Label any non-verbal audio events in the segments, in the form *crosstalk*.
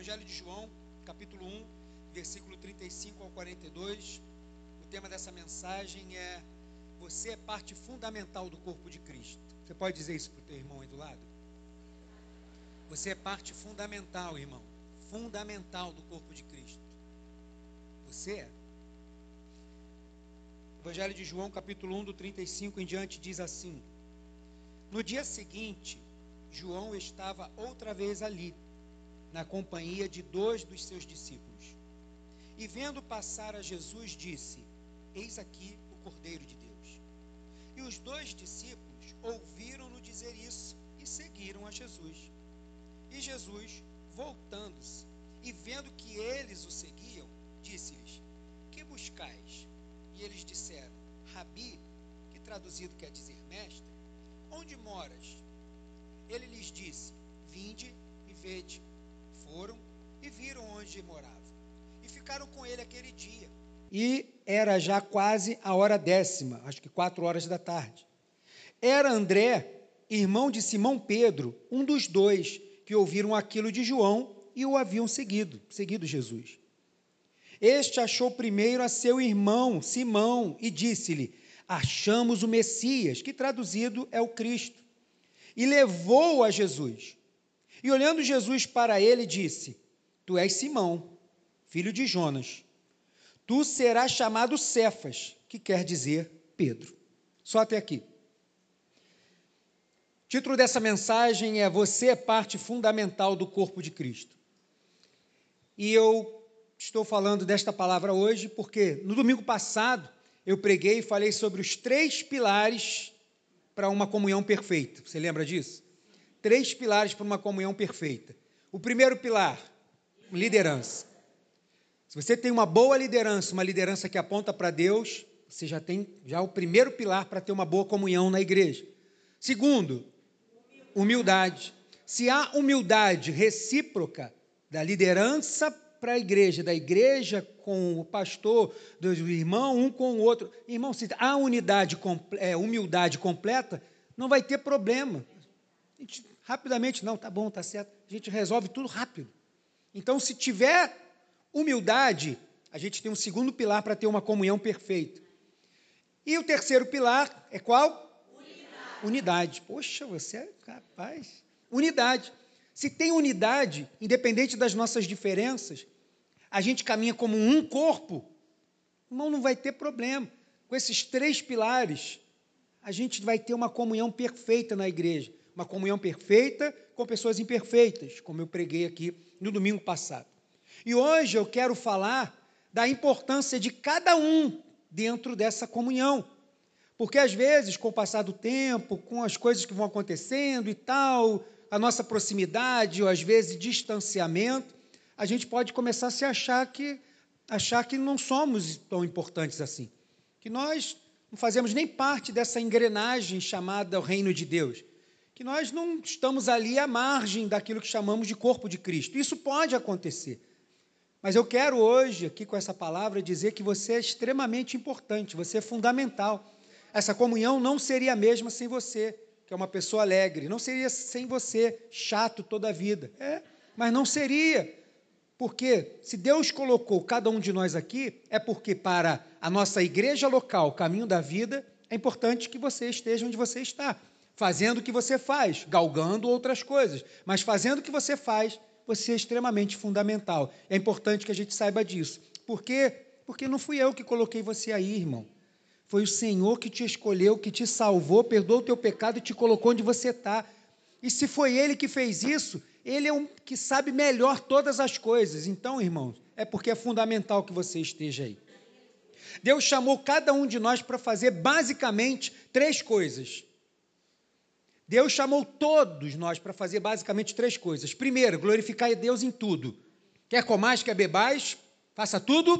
Evangelho de João, capítulo 1, versículo 35 ao 42. O tema dessa mensagem é: Você é parte fundamental do corpo de Cristo. Você pode dizer isso para o teu irmão aí do lado? Você é parte fundamental, irmão. Fundamental do corpo de Cristo. Você é. Evangelho de João, capítulo 1, do 35 em diante, diz assim: No dia seguinte, João estava outra vez ali na companhia de dois dos seus discípulos. E vendo passar a Jesus, disse: Eis aqui o Cordeiro de Deus. E os dois discípulos ouviram-no dizer isso e seguiram a Jesus. E Jesus, voltando-se e vendo que eles o seguiam, disse-lhes: Que buscais? E eles disseram: Rabi, que traduzido quer dizer mestre, onde moras? Ele lhes disse: Vinde e vede foram e viram onde morava. E ficaram com ele aquele dia. E era já quase a hora décima, acho que quatro horas da tarde. Era André, irmão de Simão Pedro, um dos dois que ouviram aquilo de João e o haviam seguido, seguido Jesus. Este achou primeiro a seu irmão Simão e disse-lhe: Achamos o Messias, que traduzido é o Cristo. E levou-o a Jesus. E olhando Jesus para ele, disse: Tu és Simão, filho de Jonas. Tu serás chamado Cefas, que quer dizer Pedro. Só até aqui. O título dessa mensagem é Você é parte fundamental do corpo de Cristo. E eu estou falando desta palavra hoje porque no domingo passado eu preguei e falei sobre os três pilares para uma comunhão perfeita. Você lembra disso? Três pilares para uma comunhão perfeita. O primeiro pilar, liderança. Se você tem uma boa liderança, uma liderança que aponta para Deus, você já tem já o primeiro pilar para ter uma boa comunhão na igreja. Segundo, humildade. Se há humildade recíproca da liderança para a igreja, da igreja com o pastor, do irmão, um com o outro. Irmão, se há unidade, é, humildade completa, não vai ter problema. A gente rapidamente, não, tá bom, tá certo. A gente resolve tudo rápido. Então, se tiver humildade, a gente tem um segundo pilar para ter uma comunhão perfeita. E o terceiro pilar é qual? Unidade. unidade. Poxa, você é capaz. Unidade. Se tem unidade, independente das nossas diferenças, a gente caminha como um corpo, irmão, não vai ter problema. Com esses três pilares, a gente vai ter uma comunhão perfeita na igreja uma comunhão perfeita com pessoas imperfeitas, como eu preguei aqui no domingo passado. E hoje eu quero falar da importância de cada um dentro dessa comunhão. Porque às vezes, com o passar do tempo, com as coisas que vão acontecendo e tal, a nossa proximidade ou às vezes distanciamento, a gente pode começar a se achar que achar que não somos tão importantes assim, que nós não fazemos nem parte dessa engrenagem chamada o reino de Deus que nós não estamos ali à margem daquilo que chamamos de corpo de Cristo. Isso pode acontecer. Mas eu quero hoje, aqui com essa palavra, dizer que você é extremamente importante, você é fundamental. Essa comunhão não seria a mesma sem você, que é uma pessoa alegre, não seria sem você, chato toda a vida. É, mas não seria. Porque se Deus colocou cada um de nós aqui, é porque para a nossa igreja local, Caminho da Vida, é importante que você esteja onde você está fazendo o que você faz, galgando outras coisas, mas fazendo o que você faz, você é extremamente fundamental. É importante que a gente saiba disso. Por quê? Porque não fui eu que coloquei você aí, irmão. Foi o Senhor que te escolheu, que te salvou, perdoou o teu pecado e te colocou onde você está. E se foi Ele que fez isso, Ele é um que sabe melhor todas as coisas. Então, irmãos, é porque é fundamental que você esteja aí. Deus chamou cada um de nós para fazer basicamente três coisas. Deus chamou todos nós para fazer basicamente três coisas. Primeiro, glorificar a Deus em tudo. Quer comais, quer bebais, faça tudo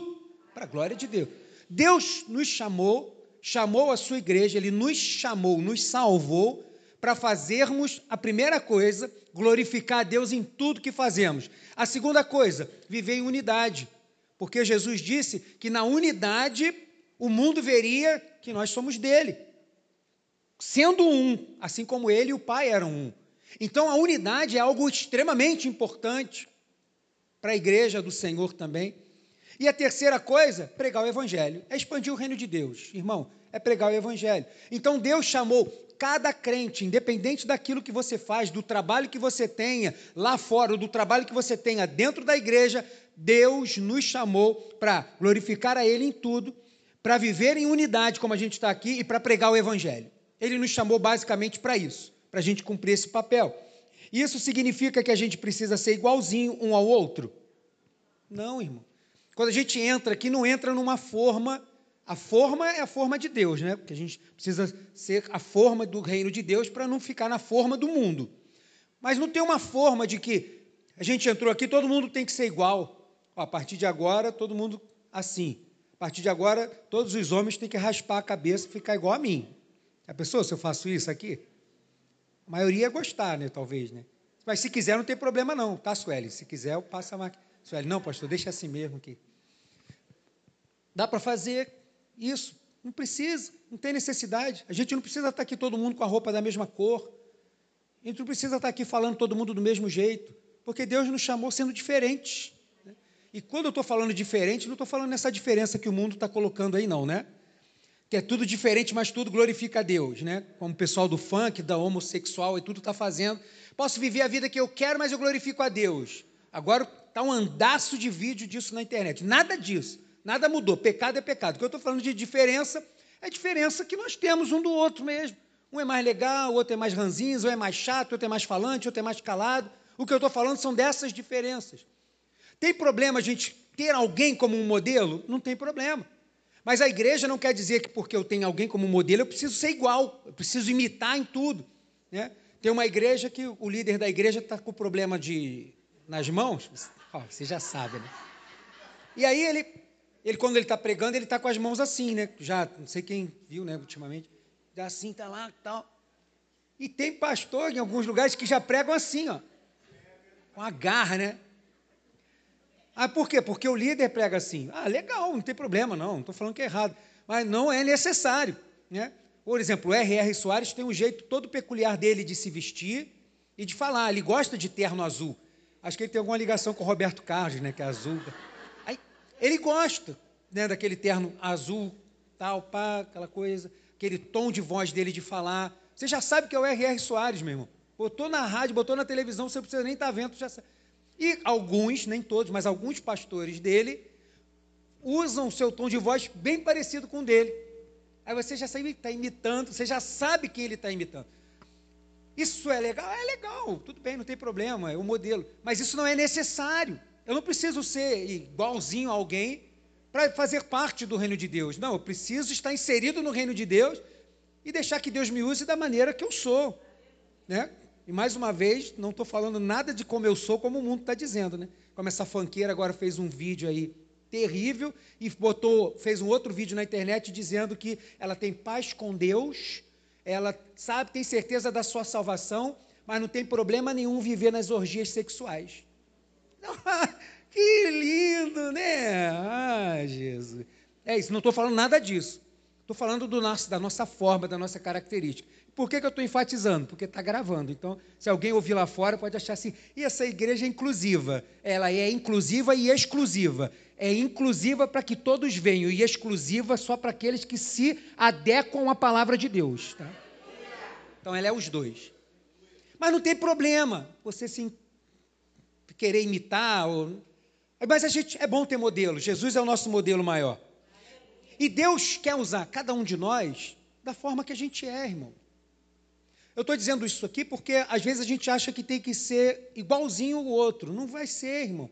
para a glória de Deus. Deus nos chamou, chamou a sua igreja, ele nos chamou, nos salvou para fazermos a primeira coisa, glorificar a Deus em tudo que fazemos. A segunda coisa, viver em unidade. Porque Jesus disse que na unidade o mundo veria que nós somos dele sendo um, assim como ele e o Pai eram um. Então a unidade é algo extremamente importante. para a igreja do Senhor também. E a terceira coisa, pregar o evangelho, é expandir o reino de Deus. Irmão, é pregar o evangelho. Então Deus chamou cada crente, independente daquilo que você faz, do trabalho que você tenha lá fora, ou do trabalho que você tenha dentro da igreja, Deus nos chamou para glorificar a Ele em tudo, para viver em unidade, como a gente está aqui, e para pregar o Evangelho. Ele nos chamou basicamente para isso, para a gente cumprir esse papel. Isso significa que a gente precisa ser igualzinho um ao outro? Não, irmão. Quando a gente entra aqui, não entra numa forma. A forma é a forma de Deus, né? Porque a gente precisa ser a forma do reino de Deus para não ficar na forma do mundo. Mas não tem uma forma de que a gente entrou aqui, todo mundo tem que ser igual. a partir de agora, todo mundo assim. A partir de agora, todos os homens têm que raspar a cabeça e ficar igual a mim. A pessoa, se eu faço isso aqui? A maioria ia gostar, né? Talvez, né? Mas se quiser, não tem problema não, tá, Sueli? Se quiser, eu passo a máquina. Sueli, não, pastor, deixa assim mesmo aqui. Dá para fazer isso. Não precisa, não tem necessidade. A gente não precisa estar aqui todo mundo com a roupa da mesma cor. A gente não precisa estar aqui falando todo mundo do mesmo jeito. Porque Deus nos chamou sendo diferentes. Né? E quando eu estou falando diferente, não estou falando nessa diferença que o mundo está colocando aí, não, né? Que é tudo diferente, mas tudo glorifica a Deus, né? Como o pessoal do funk, da homossexual e tudo está fazendo. Posso viver a vida que eu quero, mas eu glorifico a Deus. Agora está um andaço de vídeo disso na internet. Nada disso. Nada mudou. Pecado é pecado. O que eu estou falando de diferença é diferença que nós temos um do outro mesmo. Um é mais legal, o outro é mais ranzinho, um é mais chato, outro é mais falante, outro é mais calado. O que eu estou falando são dessas diferenças. Tem problema a gente ter alguém como um modelo? Não tem problema. Mas a igreja não quer dizer que porque eu tenho alguém como modelo, eu preciso ser igual, eu preciso imitar em tudo. Né? Tem uma igreja que o líder da igreja está com problema de nas mãos, oh, você já sabe, né? E aí ele, ele quando ele está pregando, ele está com as mãos assim, né? Já, não sei quem viu, né, ultimamente. Está assim, está lá, tal. E tem pastor em alguns lugares que já pregam assim, ó. Com a garra, né? Ah, por quê? Porque o líder prega assim. Ah, legal, não tem problema, não, não estou falando que é errado. Mas não é necessário. Né? Por exemplo, o R.R. Soares tem um jeito todo peculiar dele de se vestir e de falar. Ele gosta de terno azul. Acho que ele tem alguma ligação com o Roberto Carlos, né, que é azul. Aí, ele gosta né, daquele terno azul, tal, pá, aquela coisa, aquele tom de voz dele de falar. Você já sabe que é o R.R. Soares, meu irmão. Botou na rádio, botou na televisão, você não precisa nem estar tá vendo, já sabe. E alguns, nem todos, mas alguns pastores dele usam o seu tom de voz bem parecido com o dele. Aí você já sabe que está imitando, você já sabe quem ele está imitando. Isso é legal? É legal, tudo bem, não tem problema, é o modelo. Mas isso não é necessário. Eu não preciso ser igualzinho a alguém para fazer parte do reino de Deus. Não, eu preciso estar inserido no reino de Deus e deixar que Deus me use da maneira que eu sou. Né? E mais uma vez, não estou falando nada de como eu sou, como o mundo está dizendo, né? Como essa fanqueira agora fez um vídeo aí terrível e botou, fez um outro vídeo na internet dizendo que ela tem paz com Deus, ela sabe, tem certeza da sua salvação, mas não tem problema nenhum viver nas orgias sexuais. *laughs* que lindo, né? Ah, Jesus. É isso, não estou falando nada disso. Estou falando do nosso, da nossa forma, da nossa característica. Por que, que eu estou enfatizando? Porque está gravando. Então, se alguém ouvir lá fora, pode achar assim: e essa igreja é inclusiva? Ela é inclusiva e exclusiva. É inclusiva para que todos venham, e exclusiva só para aqueles que se adequam à palavra de Deus. Tá? Então, ela é os dois. Mas não tem problema você se querer imitar. Ou... Mas a gente é bom ter modelo. Jesus é o nosso modelo maior. E Deus quer usar cada um de nós da forma que a gente é, irmão. Eu estou dizendo isso aqui porque às vezes a gente acha que tem que ser igualzinho o outro. Não vai ser, irmão.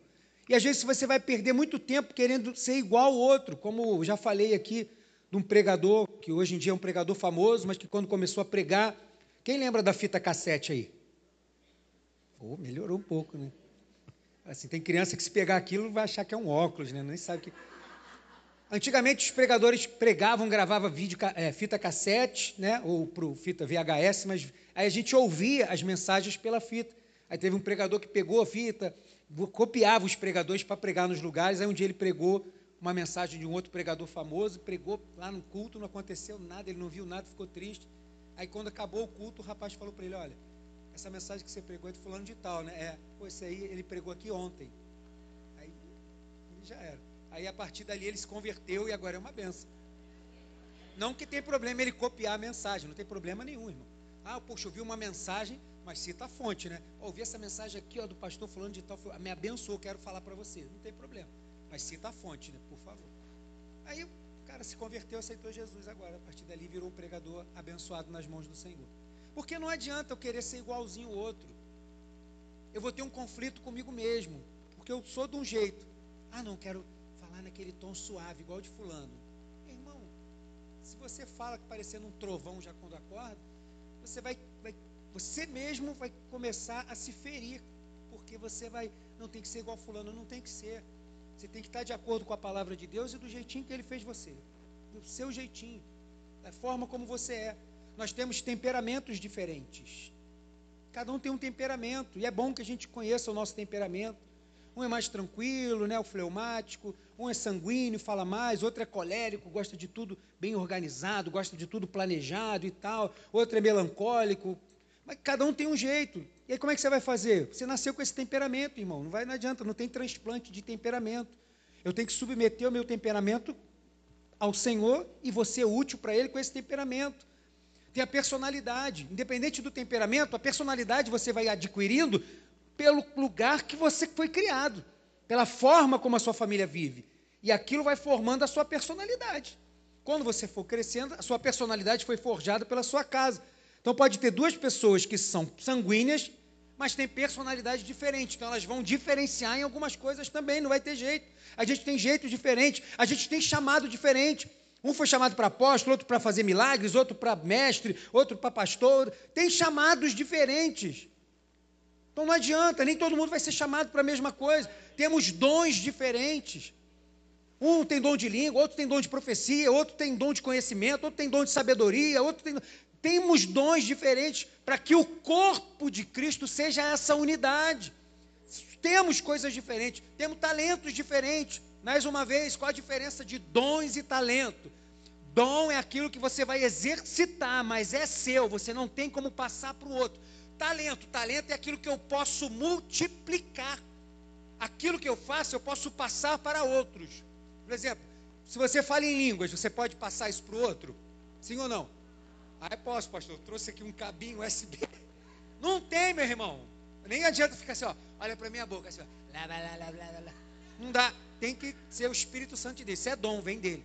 E às vezes você vai perder muito tempo querendo ser igual ao outro, como já falei aqui de um pregador, que hoje em dia é um pregador famoso, mas que quando começou a pregar. Quem lembra da fita cassete aí? Oh, melhorou um pouco, né? Assim, tem criança que se pegar aquilo vai achar que é um óculos, né? Nem sabe que. Antigamente os pregadores pregavam, gravavam vídeo, é, fita cassete, né, ou pro fita VHS, mas aí a gente ouvia as mensagens pela fita. Aí teve um pregador que pegou a fita, copiava os pregadores para pregar nos lugares. Aí um dia ele pregou uma mensagem de um outro pregador famoso, pregou lá no culto, não aconteceu nada, ele não viu nada, ficou triste. Aí quando acabou o culto, o rapaz falou para ele: Olha, essa mensagem que você pregou é de fulano de tal, né? É, pô, esse aí ele pregou aqui ontem. já era. Aí a partir dali ele se converteu e agora é uma benção. Não que tem problema ele copiar a mensagem, não tem problema nenhum, irmão. Ah, poxa, eu vi uma mensagem, mas cita a fonte, né? Ouvi essa mensagem aqui, ó, do pastor falando de tal, me abençoou, quero falar para você. Não tem problema. Mas cita a fonte, né? Por favor. Aí o cara se converteu, aceitou Jesus agora. A partir dali virou um pregador abençoado nas mãos do Senhor. Porque não adianta eu querer ser igualzinho o outro. Eu vou ter um conflito comigo mesmo. Porque eu sou de um jeito. Ah, não, quero falar naquele tom suave, igual de fulano. Irmão, se você fala parecendo um trovão já quando acorda, você vai, vai, você mesmo vai começar a se ferir, porque você vai, não tem que ser igual fulano, não tem que ser. Você tem que estar de acordo com a palavra de Deus e do jeitinho que ele fez você, do seu jeitinho, da forma como você é nós temos temperamentos diferentes. Cada um tem um temperamento, e é bom que a gente conheça o nosso temperamento. Um é mais tranquilo, né, o fleumático, um é sanguíneo, fala mais, outro é colérico, gosta de tudo bem organizado, gosta de tudo planejado e tal, outro é melancólico. Mas cada um tem um jeito. E aí como é que você vai fazer? Você nasceu com esse temperamento, irmão. Não vai, não adianta, não tem transplante de temperamento. Eu tenho que submeter o meu temperamento ao Senhor e você útil para Ele com esse temperamento tem a personalidade. Independente do temperamento, a personalidade você vai adquirindo pelo lugar que você foi criado, pela forma como a sua família vive. E aquilo vai formando a sua personalidade. Quando você for crescendo, a sua personalidade foi forjada pela sua casa. Então pode ter duas pessoas que são sanguíneas, mas têm personalidade diferente. Então elas vão diferenciar em algumas coisas também, não vai ter jeito. A gente tem jeito diferente, a gente tem chamado diferente. Um foi chamado para apóstolo, outro para fazer milagres, outro para mestre, outro para pastor. Tem chamados diferentes. Então não adianta, nem todo mundo vai ser chamado para a mesma coisa. Temos dons diferentes. Um tem dom de língua, outro tem dom de profecia, outro tem dom de conhecimento, outro tem dom de sabedoria, outro tem. Temos dons diferentes para que o corpo de Cristo seja essa unidade. Temos coisas diferentes, temos talentos diferentes. Mais uma vez, qual a diferença de dons e talento? Dom é aquilo que você vai exercitar, mas é seu, você não tem como passar para o outro. Talento, talento é aquilo que eu posso multiplicar. Aquilo que eu faço, eu posso passar para outros. Por exemplo, se você fala em línguas, você pode passar isso para o outro? Sim ou não? Ah, posso, pastor. Eu trouxe aqui um cabinho USB. *laughs* Não tem, meu irmão. Nem adianta ficar assim, ó. Olha para minha boca, assim, ó. Não dá tem que ser o Espírito Santo de Deus. Isso é dom, vem dele.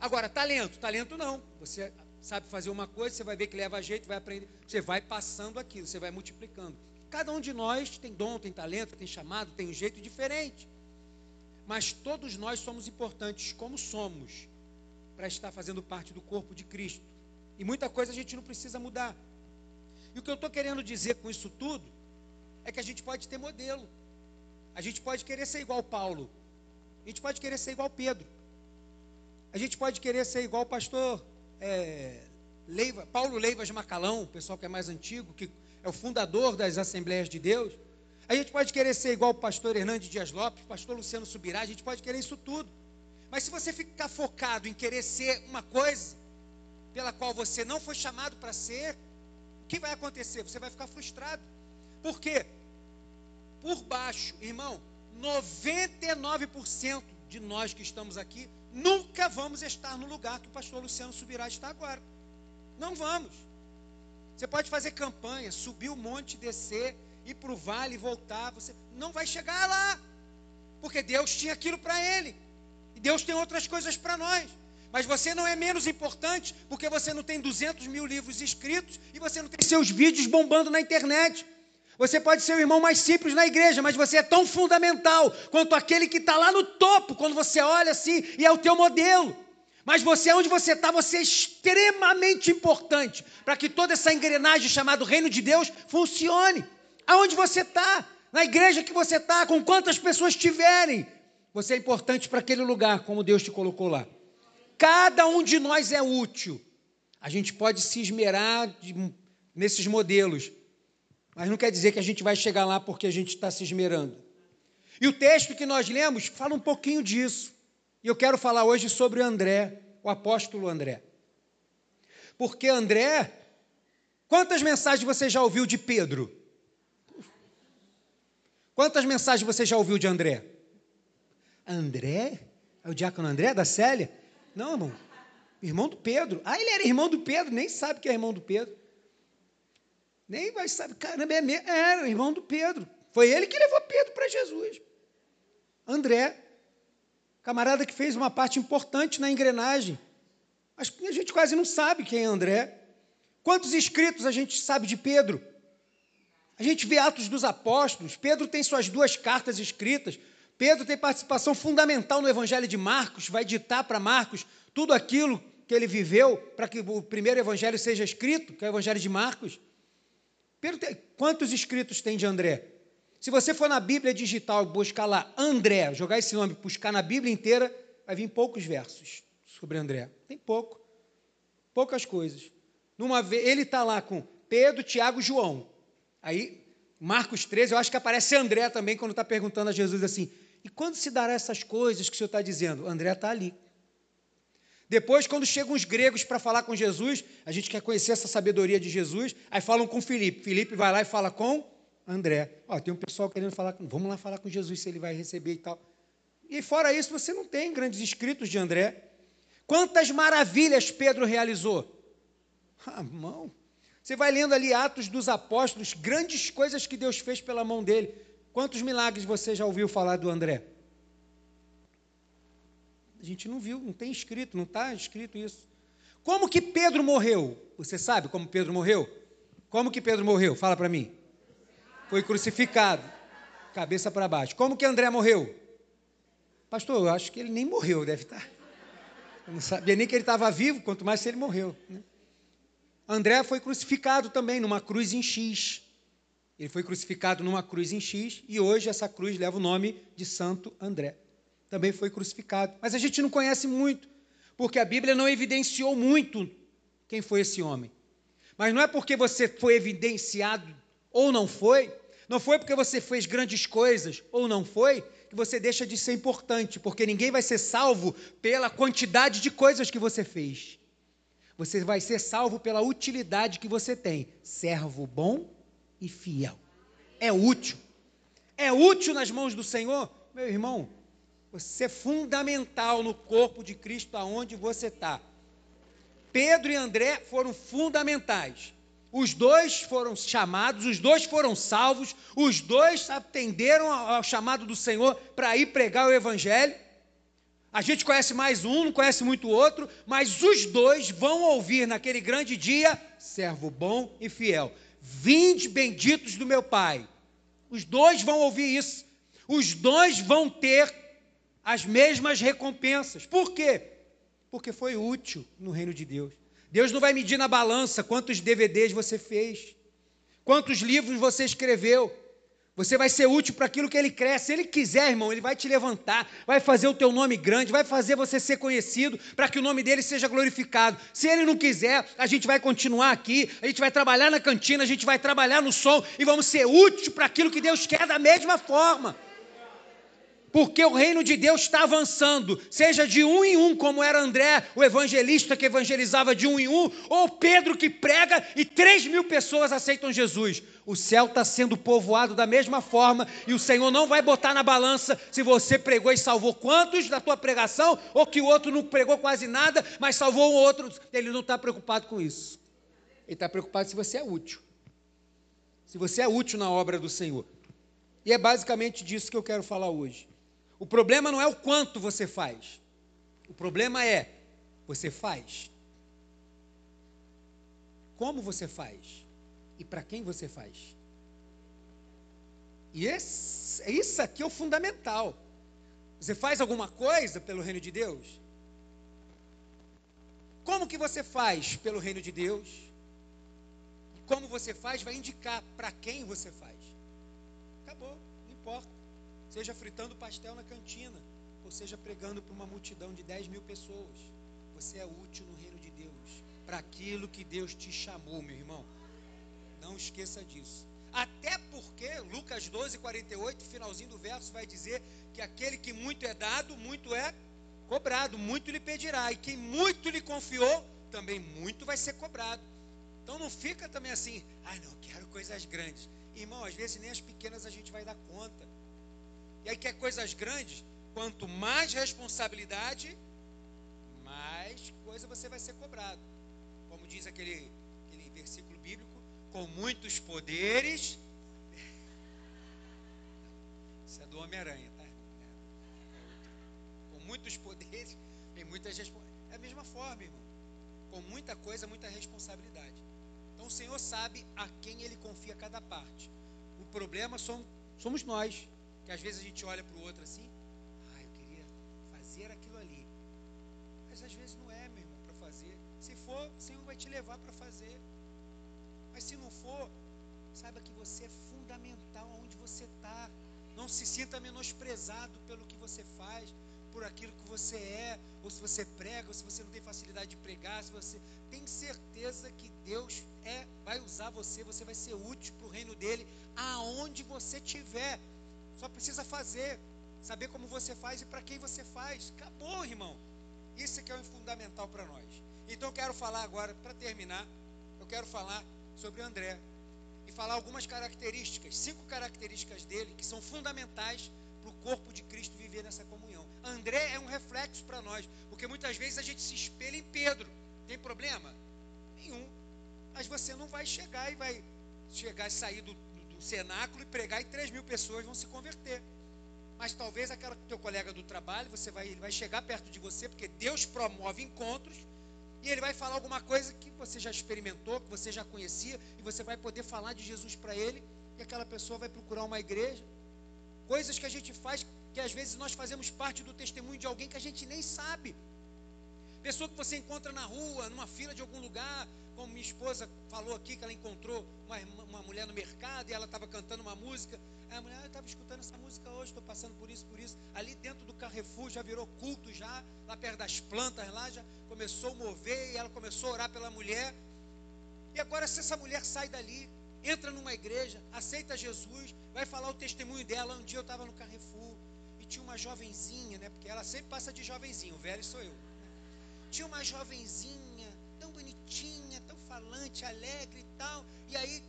Agora, talento, talento não. Você sabe fazer uma coisa, você vai ver que leva jeito, vai aprender. Você vai passando aquilo, você vai multiplicando. Cada um de nós tem dom, tem talento, tem chamado, tem um jeito diferente. Mas todos nós somos importantes como somos para estar fazendo parte do corpo de Cristo. E muita coisa a gente não precisa mudar. E o que eu estou querendo dizer com isso tudo é que a gente pode ter modelo. A gente pode querer ser igual Paulo, a gente pode querer ser igual Pedro. A gente pode querer ser igual o pastor é, Leiva, Paulo Leivas Macalão, o pessoal que é mais antigo, que é o fundador das Assembleias de Deus. A gente pode querer ser igual o pastor Hernandes Dias Lopes, pastor Luciano Subirá, a gente pode querer isso tudo. Mas se você ficar focado em querer ser uma coisa pela qual você não foi chamado para ser, o que vai acontecer? Você vai ficar frustrado. Por quê? Por baixo, irmão, 99% de nós que estamos aqui nunca vamos estar no lugar que o pastor Luciano Subirá está agora. Não vamos. Você pode fazer campanha, subir o monte, descer, ir para o vale e voltar. Você não vai chegar lá. Porque Deus tinha aquilo para ele. E Deus tem outras coisas para nós. Mas você não é menos importante porque você não tem 200 mil livros escritos e você não tem seus vídeos bombando na internet. Você pode ser o irmão mais simples na igreja, mas você é tão fundamental quanto aquele que está lá no topo, quando você olha assim e é o teu modelo. Mas você, onde você está, você é extremamente importante para que toda essa engrenagem chamada Reino de Deus funcione. Aonde você está, na igreja que você está, com quantas pessoas tiverem, você é importante para aquele lugar, como Deus te colocou lá. Cada um de nós é útil. A gente pode se esmerar de, nesses modelos, mas não quer dizer que a gente vai chegar lá porque a gente está se esmerando. E o texto que nós lemos fala um pouquinho disso. E eu quero falar hoje sobre André, o apóstolo André. Porque André, quantas mensagens você já ouviu de Pedro? Quantas mensagens você já ouviu de André? André? É o diácono André da Célia? Não, irmão. Irmão do Pedro. Ah, ele era irmão do Pedro, nem sabe que é irmão do Pedro. Nem vai saber, caramba, é mesmo. Era o irmão do Pedro. Foi ele que levou Pedro para Jesus. André, camarada que fez uma parte importante na engrenagem. Mas a gente quase não sabe quem é André. Quantos escritos a gente sabe de Pedro? A gente vê Atos dos Apóstolos. Pedro tem suas duas cartas escritas. Pedro tem participação fundamental no Evangelho de Marcos, vai ditar para Marcos tudo aquilo que ele viveu para que o primeiro evangelho seja escrito, que é o Evangelho de Marcos. Quantos escritos tem de André? Se você for na Bíblia digital buscar lá André, jogar esse nome, buscar na Bíblia inteira, vai vir poucos versos sobre André. Tem pouco. Poucas coisas. Numa vez, ele está lá com Pedro, Tiago João. Aí, Marcos 13, eu acho que aparece André também quando está perguntando a Jesus assim: e quando se dará essas coisas que o Senhor está dizendo? André está ali. Depois, quando chegam os gregos para falar com Jesus, a gente quer conhecer essa sabedoria de Jesus, aí falam com Filipe. Filipe vai lá e fala com André. Ó, tem um pessoal querendo falar com. Vamos lá falar com Jesus se ele vai receber e tal. E fora isso, você não tem grandes escritos de André. Quantas maravilhas Pedro realizou? Ah, mão. Você vai lendo ali Atos dos Apóstolos, grandes coisas que Deus fez pela mão dele. Quantos milagres você já ouviu falar do André? A gente não viu, não tem escrito, não está escrito isso. Como que Pedro morreu? Você sabe como Pedro morreu? Como que Pedro morreu? Fala para mim. Foi crucificado, cabeça para baixo. Como que André morreu? Pastor, eu acho que ele nem morreu, deve estar. Tá. Eu não sabia nem que ele estava vivo, quanto mais se ele morreu. Né? André foi crucificado também numa cruz em X. Ele foi crucificado numa cruz em X e hoje essa cruz leva o nome de Santo André. Também foi crucificado. Mas a gente não conhece muito, porque a Bíblia não evidenciou muito quem foi esse homem. Mas não é porque você foi evidenciado ou não foi, não foi porque você fez grandes coisas ou não foi, que você deixa de ser importante, porque ninguém vai ser salvo pela quantidade de coisas que você fez. Você vai ser salvo pela utilidade que você tem. Servo bom e fiel. É útil. É útil nas mãos do Senhor, meu irmão. Você é fundamental no corpo de Cristo aonde você está. Pedro e André foram fundamentais. Os dois foram chamados, os dois foram salvos, os dois atenderam ao chamado do Senhor para ir pregar o Evangelho. A gente conhece mais um, não conhece muito outro, mas os dois vão ouvir naquele grande dia, servo bom e fiel. Vinde benditos do meu Pai. Os dois vão ouvir isso. Os dois vão ter as mesmas recompensas. Por quê? Porque foi útil no reino de Deus. Deus não vai medir na balança quantos DVDs você fez, quantos livros você escreveu. Você vai ser útil para aquilo que ele cresce. Se ele quiser, irmão, ele vai te levantar, vai fazer o teu nome grande, vai fazer você ser conhecido para que o nome dele seja glorificado. Se ele não quiser, a gente vai continuar aqui, a gente vai trabalhar na cantina, a gente vai trabalhar no som e vamos ser úteis para aquilo que Deus quer da mesma forma porque o reino de Deus está avançando, seja de um em um, como era André, o evangelista que evangelizava de um em um, ou Pedro que prega e três mil pessoas aceitam Jesus. O céu está sendo povoado da mesma forma e o Senhor não vai botar na balança se você pregou e salvou quantos da tua pregação, ou que o outro não pregou quase nada, mas salvou o outro. Ele não está preocupado com isso. Ele está preocupado se você é útil. Se você é útil na obra do Senhor. E é basicamente disso que eu quero falar hoje. O problema não é o quanto você faz. O problema é você faz. Como você faz? E para quem você faz? E esse, isso aqui é o fundamental. Você faz alguma coisa pelo reino de Deus? Como que você faz pelo reino de Deus? Como você faz vai indicar para quem você faz. Acabou, não importa. Seja fritando pastel na cantina, ou seja pregando para uma multidão de 10 mil pessoas. Você é útil no reino de Deus, para aquilo que Deus te chamou, meu irmão. Não esqueça disso. Até porque Lucas 12, 48, finalzinho do verso, vai dizer que aquele que muito é dado, muito é cobrado, muito lhe pedirá. E quem muito lhe confiou, também muito vai ser cobrado. Então não fica também assim, ah, não, quero coisas grandes. Irmão, às vezes nem as pequenas a gente vai dar conta. E aí quer coisas grandes, quanto mais responsabilidade, mais coisa você vai ser cobrado. Como diz aquele, aquele versículo bíblico, com muitos poderes. Isso é do Homem-Aranha, tá? Com muitos poderes, tem muitas responsabilidades. É a mesma forma, irmão. Com muita coisa, muita responsabilidade. Então o Senhor sabe a quem Ele confia cada parte. O problema somos, somos nós, que às vezes a gente olha para o outro assim, ah, eu queria fazer aquilo ali. Mas às vezes não é, meu irmão, para fazer. Se for, o Senhor vai te levar para fazer. Mas se não for, saiba que você é fundamental onde você está. Não se sinta menosprezado pelo que você faz, por aquilo que você é, ou se você prega, ou se você não tem facilidade de pregar, se você tem certeza que Deus é, vai usar você, você vai ser útil para o reino dele, aonde você estiver. Só precisa fazer, saber como você faz e para quem você faz. Acabou, irmão. Isso é que é o fundamental para nós. Então eu quero falar agora, para terminar, eu quero falar sobre André e falar algumas características, cinco características dele que são fundamentais para o corpo de Cristo viver nessa comunhão. André é um reflexo para nós, porque muitas vezes a gente se espelha em Pedro. Tem problema? Nenhum. Mas você não vai chegar e vai chegar e sair do cenáculo e pregar e 3 mil pessoas vão se converter. Mas talvez aquela teu colega do trabalho, você vai, ele vai chegar perto de você, porque Deus promove encontros, e ele vai falar alguma coisa que você já experimentou, que você já conhecia, e você vai poder falar de Jesus para ele, e aquela pessoa vai procurar uma igreja. Coisas que a gente faz, que às vezes nós fazemos parte do testemunho de alguém que a gente nem sabe. Pessoa que você encontra na rua, numa fila de algum lugar, como minha esposa falou aqui, que ela encontrou uma, uma mulher no mercado e ela estava cantando uma música. Aí a mulher, ah, eu estava escutando essa música hoje, estou passando por isso, por isso. Ali dentro do Carrefour já virou culto, já, lá perto das plantas, lá já começou a mover e ela começou a orar pela mulher. E agora, se essa mulher sai dali, entra numa igreja, aceita Jesus, vai falar o testemunho dela. Um dia eu estava no Carrefour e tinha uma jovenzinha, né? Porque ela sempre passa de jovenzinho, o velho sou eu. Tinha uma jovenzinha, tão bonitinha, tão falante, alegre e tal. E aí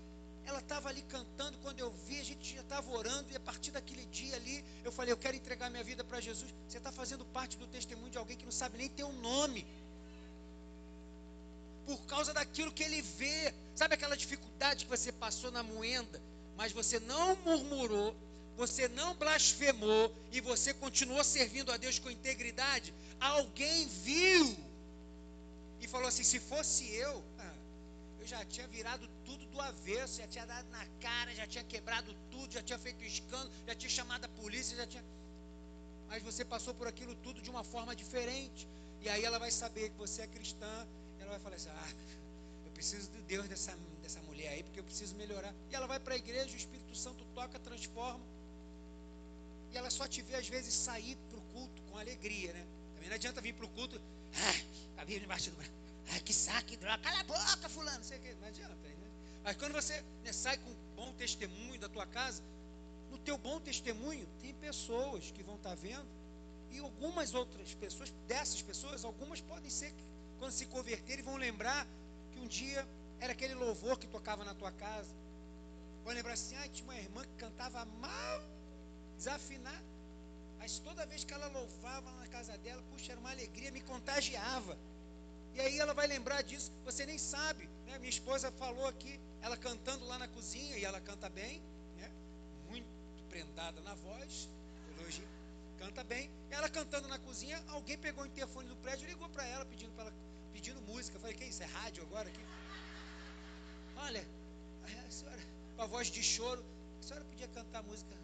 ela estava ali cantando, quando eu vi, a gente já estava orando, e a partir daquele dia ali, eu falei, eu quero entregar minha vida para Jesus. Você está fazendo parte do testemunho de alguém que não sabe nem ter um nome. Por causa daquilo que ele vê. Sabe aquela dificuldade que você passou na moenda, mas você não murmurou, você não blasfemou e você continuou servindo a Deus com integridade? Alguém viu e falou assim: se fosse eu, ah, eu já tinha virado tudo do avesso, já tinha dado na cara, já tinha quebrado tudo, já tinha feito escândalo, já tinha chamado a polícia, já tinha. Mas você passou por aquilo tudo de uma forma diferente. E aí ela vai saber que você é cristã, ela vai falar assim: ah, eu preciso de Deus dessa, dessa mulher aí, porque eu preciso melhorar. E ela vai para a igreja, o Espírito Santo toca, transforma. E ela só te vê, às vezes, sair para o culto com alegria, né? Também não adianta vir para o culto ah, cabelo debaixo do braço. Ah, que saco, que droga. Cala a boca, fulano. Não, sei o não adianta. Né? Mas quando você né, sai com um bom testemunho da tua casa, no teu bom testemunho, tem pessoas que vão estar tá vendo. E algumas outras pessoas, dessas pessoas, algumas podem ser quando se converterem vão lembrar que um dia era aquele louvor que tocava na tua casa. Vão lembrar assim, ah, tinha uma irmã que cantava mal, desafinar. Mas toda vez que ela louvava na casa dela, puxa, era uma alegria, me contagiava. E aí ela vai lembrar disso, você nem sabe. Né? Minha esposa falou aqui, ela cantando lá na cozinha, e ela canta bem, né? muito prendada na voz, elogio, canta bem. Ela cantando na cozinha, alguém pegou o interfone do prédio e ligou para ela, pedindo, ela, pedindo música. Eu falei, que isso? É rádio agora aqui? Olha, a senhora, com a voz de choro, a senhora podia cantar a música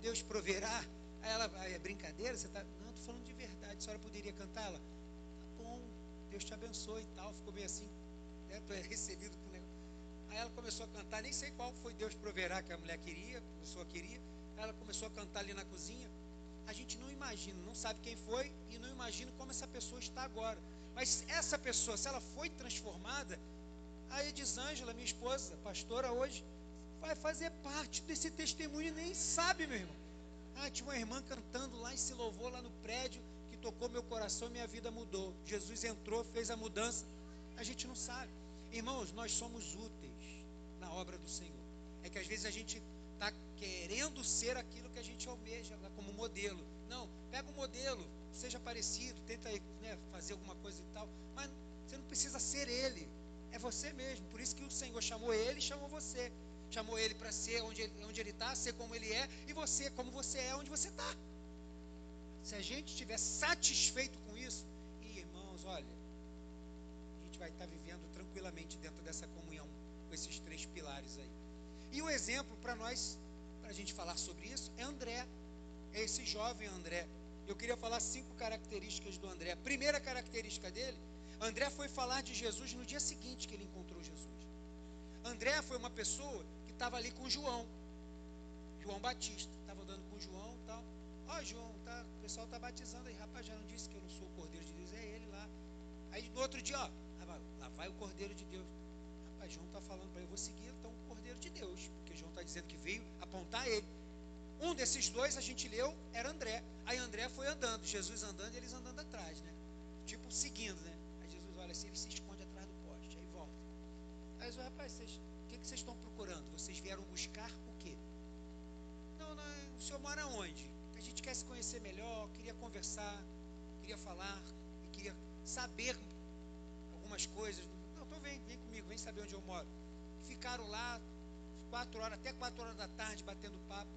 Deus proverá? Aí ela, aí é brincadeira? Você tá, não, estou falando de verdade. A senhora poderia cantar? Ela, tá bom, Deus te abençoe e tal. Ficou meio assim, né? Tô *laughs* recebido com o negócio. Aí ela começou a cantar, nem sei qual foi Deus proverá que a mulher queria, a pessoa queria. Aí ela começou a cantar ali na cozinha. A gente não imagina, não sabe quem foi e não imagina como essa pessoa está agora. Mas essa pessoa, se ela foi transformada, a Edisângela, minha esposa, pastora hoje, vai fazer parte desse testemunho e nem sabe, meu irmão. Ah, tinha uma irmã cantando lá e se louvou lá no prédio que tocou meu coração e minha vida mudou. Jesus entrou, fez a mudança. A gente não sabe. Irmãos, nós somos úteis na obra do Senhor. É que às vezes a gente está querendo ser aquilo que a gente almeja como modelo. Não, pega um modelo, seja parecido, tenta né, fazer alguma coisa e tal, mas você não precisa ser ele, é você mesmo. Por isso que o Senhor chamou ele e chamou você. Chamou ele para ser onde ele, onde está, ser como ele é, e você, como você é, onde você está. Se a gente estiver satisfeito com isso, e irmãos, olha, a gente vai estar tá vivendo tranquilamente dentro dessa comunhão com esses três pilares aí. E o exemplo para nós, para a gente falar sobre isso, é André. É esse jovem André. Eu queria falar cinco características do André. A primeira característica dele, André foi falar de Jesus no dia seguinte que ele encontrou Jesus. André foi uma pessoa estava ali com João, João Batista, estava andando com João e tal. Ó, oh, João, tá, o pessoal está batizando aí, rapaz, já não disse que eu não sou o Cordeiro de Deus, é ele lá. Aí no outro dia, ó, lá vai o Cordeiro de Deus. Rapaz, João está falando para eu vou seguir então o Cordeiro de Deus, porque João está dizendo que veio apontar ele. Um desses dois a gente leu era André. Aí André foi andando, Jesus andando e eles andando atrás, né? Tipo seguindo, né? Aí Jesus olha assim, ele se esconde atrás do poste, aí volta. Aí Jesus, rapaz, vocês, o que, vocês estão procurando? Vocês vieram buscar o quê? Não, não, o senhor mora onde? A gente quer se conhecer melhor, queria conversar, queria falar, queria saber algumas coisas. Não, então vem, vem comigo, vem saber onde eu moro. Ficaram lá quatro horas, até quatro horas da tarde, batendo papo.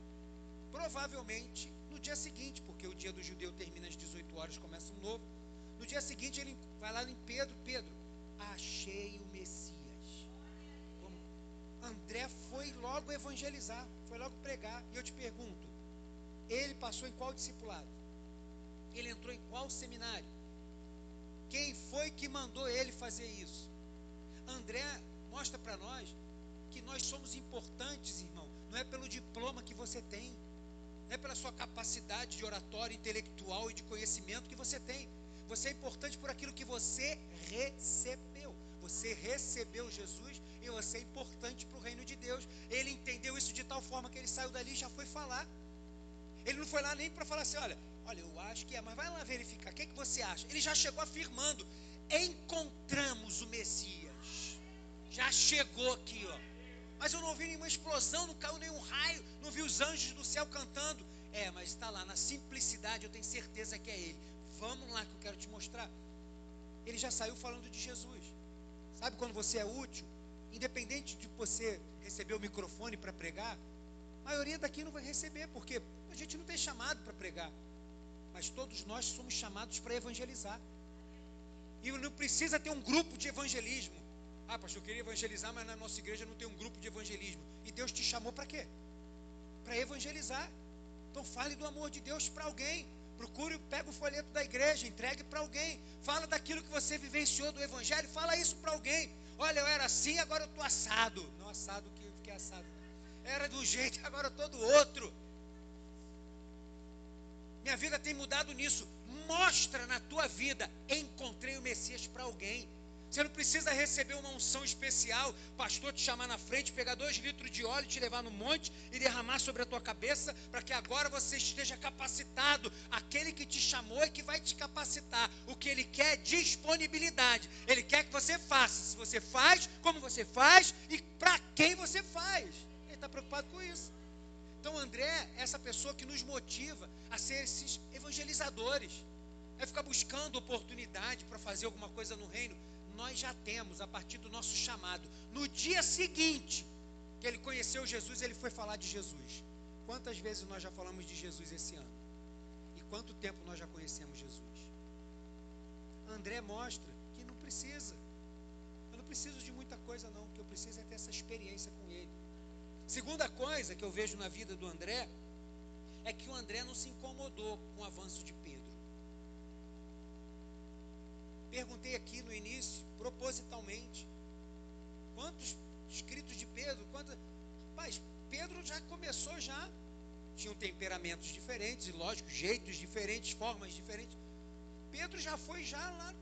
Provavelmente no dia seguinte, porque o dia do judeu termina às 18 horas, começa um novo. No dia seguinte ele vai lá em Pedro, Pedro, achei o Messias. André foi logo evangelizar, foi logo pregar. E eu te pergunto, ele passou em qual discipulado? Ele entrou em qual seminário? Quem foi que mandou ele fazer isso? André mostra para nós que nós somos importantes, irmão. Não é pelo diploma que você tem, não é pela sua capacidade de oratório intelectual e de conhecimento que você tem. Você é importante por aquilo que você recebeu. Você recebeu Jesus e você é importante forma que ele saiu dali já foi falar. Ele não foi lá nem para falar assim: olha, olha, eu acho que é, mas vai lá verificar. O que, é que você acha? Ele já chegou afirmando: encontramos o Messias. Já chegou aqui, ó. Mas eu não ouvi nenhuma explosão, não caiu nenhum raio, não vi os anjos do céu cantando. É, mas está lá, na simplicidade, eu tenho certeza que é Ele. Vamos lá que eu quero te mostrar. Ele já saiu falando de Jesus. Sabe quando você é útil? Independente de você receber o microfone para pregar, maioria daqui não vai receber, porque a gente não tem chamado para pregar. Mas todos nós somos chamados para evangelizar. E não precisa ter um grupo de evangelismo. Ah, pastor, eu queria evangelizar, mas na nossa igreja não tem um grupo de evangelismo. E Deus te chamou para quê? Para evangelizar. Então fale do amor de Deus para alguém. Procure, pega o folheto da igreja, entregue para alguém. Fala daquilo que você vivenciou do evangelho, fala isso para alguém. Olha, eu era assim, agora eu estou assado. Não assado que eu fiquei assado. Era do jeito, *laughs* agora eu estou do outro. Minha vida tem mudado nisso. Mostra na tua vida. Encontrei o Messias para alguém. Você não precisa receber uma unção especial, pastor te chamar na frente, pegar dois litros de óleo, te levar no monte e derramar sobre a tua cabeça, para que agora você esteja capacitado. Aquele que te chamou é que vai te capacitar. O que ele quer é disponibilidade. Ele quer que você faça. Se você faz, como você faz e para quem você faz. Está preocupado com isso. Então, André é essa pessoa que nos motiva a ser esses evangelizadores. É ficar buscando oportunidade para fazer alguma coisa no reino nós já temos a partir do nosso chamado. No dia seguinte que ele conheceu Jesus, ele foi falar de Jesus. Quantas vezes nós já falamos de Jesus esse ano? E quanto tempo nós já conhecemos Jesus? André mostra que não precisa. Eu não preciso de muita coisa, não. O que eu preciso é ter essa experiência com ele. Segunda coisa que eu vejo na vida do André é que o André não se incomodou com o avanço de Pedro. Perguntei aqui no início, propositalmente, quantos escritos de Pedro, quantos... Rapaz, Pedro já começou já, tinham temperamentos diferentes, e lógico, jeitos diferentes, formas diferentes. Pedro já foi já lá,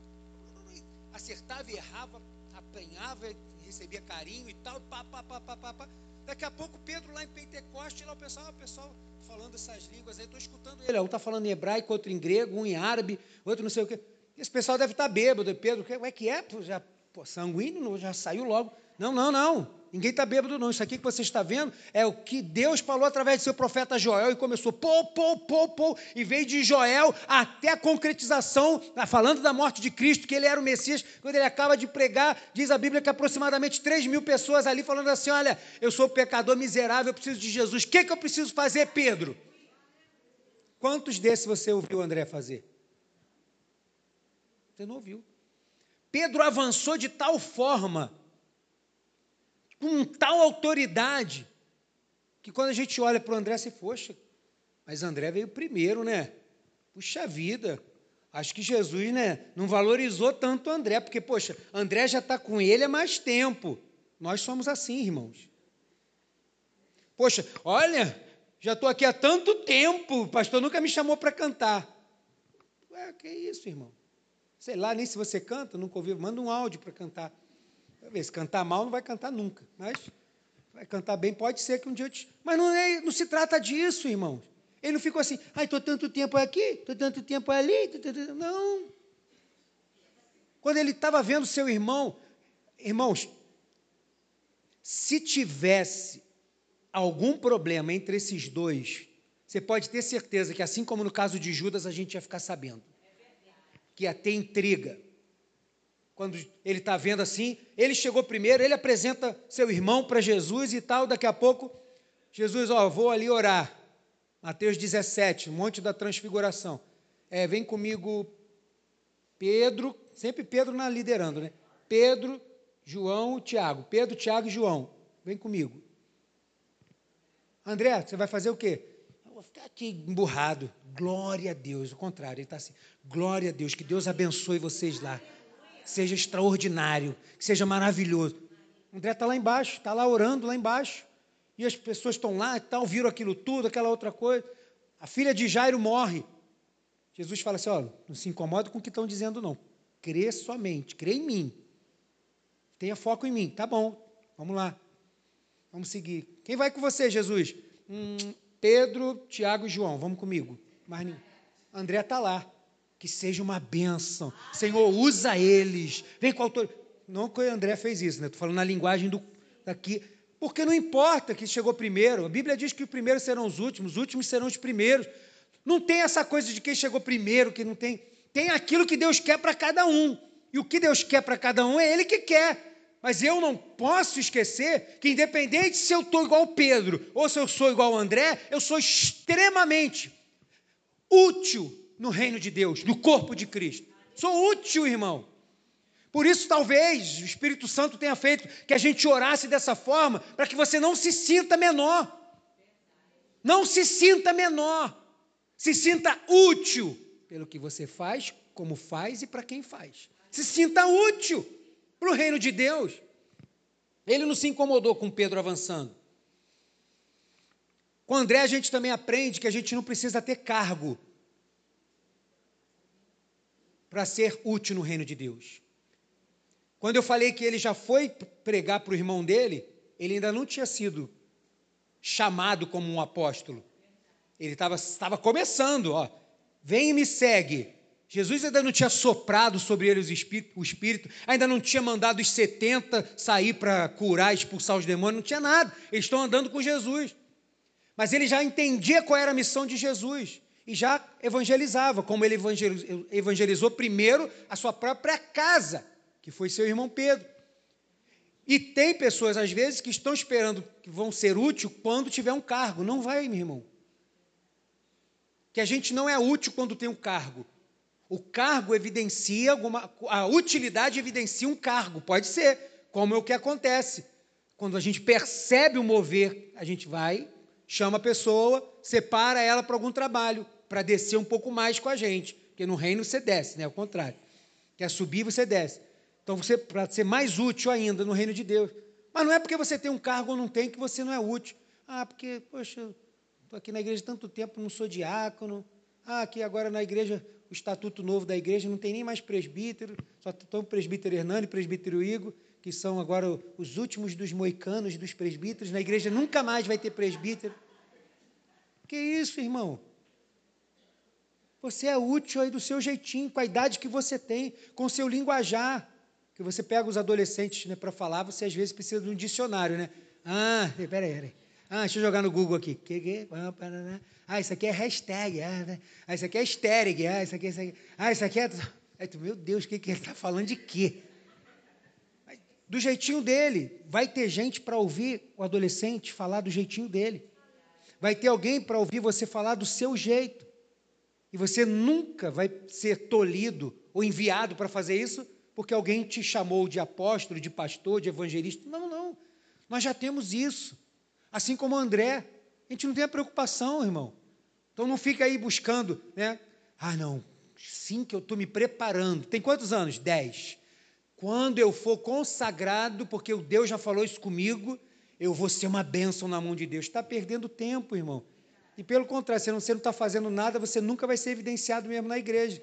acertava e errava, apanhava, recebia carinho e tal, pá, pá, pá, pá, pá, pá. Daqui a pouco Pedro lá em Pentecoste, lá o pessoal, o pessoal falando essas línguas aí, estou escutando ele. Um está falando em hebraico, outro em grego, um em árabe, outro não sei o quê. Esse pessoal deve estar bêbado. Pedro, o que é que é? Já, pô, sanguíneo, já saiu logo. Não, não, não. Ninguém está bêbado, não. Isso aqui que você está vendo é o que Deus falou através do seu profeta Joel e começou pô, pô, pô, pô, e veio de Joel até a concretização, tá falando da morte de Cristo, que ele era o Messias. Quando ele acaba de pregar, diz a Bíblia que aproximadamente 3 mil pessoas ali falando assim: Olha, eu sou pecador miserável, eu preciso de Jesus. O que, que eu preciso fazer, Pedro? Quantos desses você ouviu André fazer? Você não ouviu. Pedro avançou de tal forma com tal autoridade, que quando a gente olha para o André, você, poxa, mas André veio primeiro, né? Puxa vida, acho que Jesus né, não valorizou tanto o André, porque, poxa, André já está com ele há mais tempo. Nós somos assim, irmãos. Poxa, olha, já estou aqui há tanto tempo, o pastor nunca me chamou para cantar. Ué, que isso, irmão? Sei lá, nem se você canta, nunca ouviu, manda um áudio para cantar. Se cantar mal, não vai cantar nunca. Mas vai cantar bem, pode ser que um dia te... Mas não, é, não se trata disso, irmãos. Ele não ficou assim, ai, estou tanto tempo aqui, estou tanto tempo ali. Não. Quando ele estava vendo seu irmão, irmãos, se tivesse algum problema entre esses dois, você pode ter certeza que, assim como no caso de Judas, a gente ia ficar sabendo. Que ia ter intriga quando ele está vendo assim, ele chegou primeiro, ele apresenta seu irmão para Jesus e tal, daqui a pouco, Jesus, ó, vou ali orar. Mateus 17, Monte da Transfiguração. É, vem comigo Pedro, sempre Pedro na liderando, né? Pedro, João, Tiago. Pedro, Tiago e João. Vem comigo. André, você vai fazer o quê? Eu vou ficar aqui emburrado. Glória a Deus. O contrário, ele está assim. Glória a Deus, que Deus abençoe vocês lá seja extraordinário, que seja maravilhoso. André está lá embaixo, está lá orando lá embaixo. E as pessoas estão lá e tal, viram aquilo tudo, aquela outra coisa. A filha de Jairo morre. Jesus fala assim: olha, não se incomoda com o que estão dizendo, não. Crê somente, crê em mim. Tenha foco em mim. Tá bom, vamos lá. Vamos seguir. Quem vai com você, Jesus? Hum, Pedro, Tiago e João, vamos comigo. Mas André está lá que seja uma bênção. Senhor, usa eles. Vem com autoridade. Não que o André fez isso, né? Estou falando na linguagem do, daqui. Porque não importa que chegou primeiro. A Bíblia diz que os primeiros serão os últimos, os últimos serão os primeiros. Não tem essa coisa de quem chegou primeiro, que não tem. Tem aquilo que Deus quer para cada um. E o que Deus quer para cada um é Ele que quer. Mas eu não posso esquecer que, independente se eu estou igual Pedro ou se eu sou igual André, eu sou extremamente útil no reino de Deus, no corpo de Cristo. Sou útil, irmão. Por isso, talvez, o Espírito Santo tenha feito que a gente orasse dessa forma, para que você não se sinta menor. Não se sinta menor. Se sinta útil pelo que você faz, como faz e para quem faz. Se sinta útil para o reino de Deus. Ele não se incomodou com Pedro avançando. Com André, a gente também aprende que a gente não precisa ter cargo para ser útil no reino de Deus. Quando eu falei que ele já foi pregar para o irmão dele, ele ainda não tinha sido chamado como um apóstolo. Ele estava, começando, ó. Vem e me segue. Jesus ainda não tinha soprado sobre ele o Espírito, ainda não tinha mandado os 70 sair para curar, expulsar os demônios, não tinha nada. Eles estão andando com Jesus. Mas ele já entendia qual era a missão de Jesus e já evangelizava, como ele evangelizou, primeiro a sua própria casa, que foi seu irmão Pedro. E tem pessoas, às vezes, que estão esperando que vão ser úteis quando tiver um cargo. Não vai, meu irmão. Que a gente não é útil quando tem um cargo. O cargo evidencia alguma. A utilidade evidencia um cargo, pode ser, como é o que acontece. Quando a gente percebe o mover, a gente vai, chama a pessoa, separa ela para algum trabalho para descer um pouco mais com a gente. Porque no reino você desce, né? Ao contrário. Quer subir, você desce. Então, você para ser mais útil ainda no reino de Deus. Mas não é porque você tem um cargo ou não tem que você não é útil. Ah, porque, poxa, estou aqui na igreja tanto tempo, não sou diácono. Ah, aqui agora na igreja, o estatuto novo da igreja não tem nem mais presbítero, só estão o presbítero Hernani e presbítero Igor, que são agora os últimos dos moicanos, dos presbíteros. Na igreja nunca mais vai ter presbítero. Que isso, irmão? Você é útil aí do seu jeitinho, com a idade que você tem, com o seu linguajar. Que você pega os adolescentes né, para falar, você às vezes precisa de um dicionário, né? Ah, peraí, peraí. Ah, deixa eu jogar no Google aqui. Ah, isso aqui é hashtag. Ah, né? ah isso aqui é estéreg. Ah, isso aqui, isso aqui. Ah, isso aqui é. Meu Deus, o que, que ele está falando de quê? Do jeitinho dele. Vai ter gente para ouvir o adolescente falar do jeitinho dele. Vai ter alguém para ouvir você falar do seu jeito. E você nunca vai ser tolhido ou enviado para fazer isso porque alguém te chamou de apóstolo, de pastor, de evangelista. Não, não. Nós já temos isso. Assim como André. A gente não tem a preocupação, irmão. Então não fica aí buscando, né? Ah, não. Sim, que eu estou me preparando. Tem quantos anos? Dez. Quando eu for consagrado, porque o Deus já falou isso comigo, eu vou ser uma bênção na mão de Deus. Está perdendo tempo, irmão. E pelo contrário, se você não está fazendo nada, você nunca vai ser evidenciado mesmo na igreja.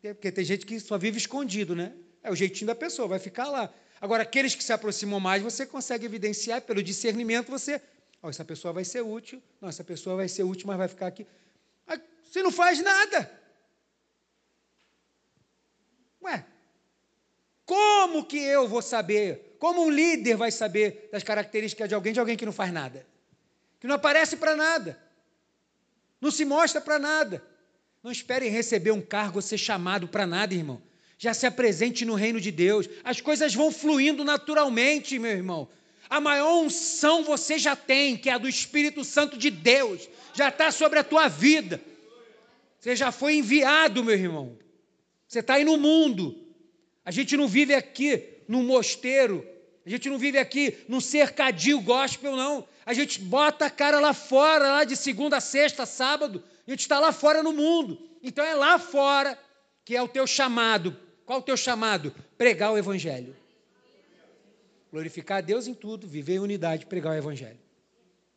Porque tem gente que só vive escondido, né? É o jeitinho da pessoa, vai ficar lá. Agora, aqueles que se aproximam mais, você consegue evidenciar pelo discernimento, você. Oh, essa pessoa vai ser útil. Não, essa pessoa vai ser útil, mas vai ficar aqui. Você não faz nada. Ué, como que eu vou saber? Como um líder vai saber das características de alguém, de alguém que não faz nada? Que não aparece para nada. Não se mostra para nada. Não espere receber um cargo ou ser chamado para nada, irmão. Já se apresente no reino de Deus. As coisas vão fluindo naturalmente, meu irmão. A maior unção você já tem, que é a do Espírito Santo de Deus. Já está sobre a tua vida. Você já foi enviado, meu irmão. Você está aí no mundo. A gente não vive aqui num mosteiro. A gente não vive aqui num cercadinho gospel, não. A gente bota a cara lá fora, lá de segunda a sexta, sábado. A gente está lá fora no mundo. Então é lá fora que é o teu chamado qual o teu chamado? Pregar o Evangelho. Glorificar a Deus em tudo, viver em unidade, pregar o Evangelho.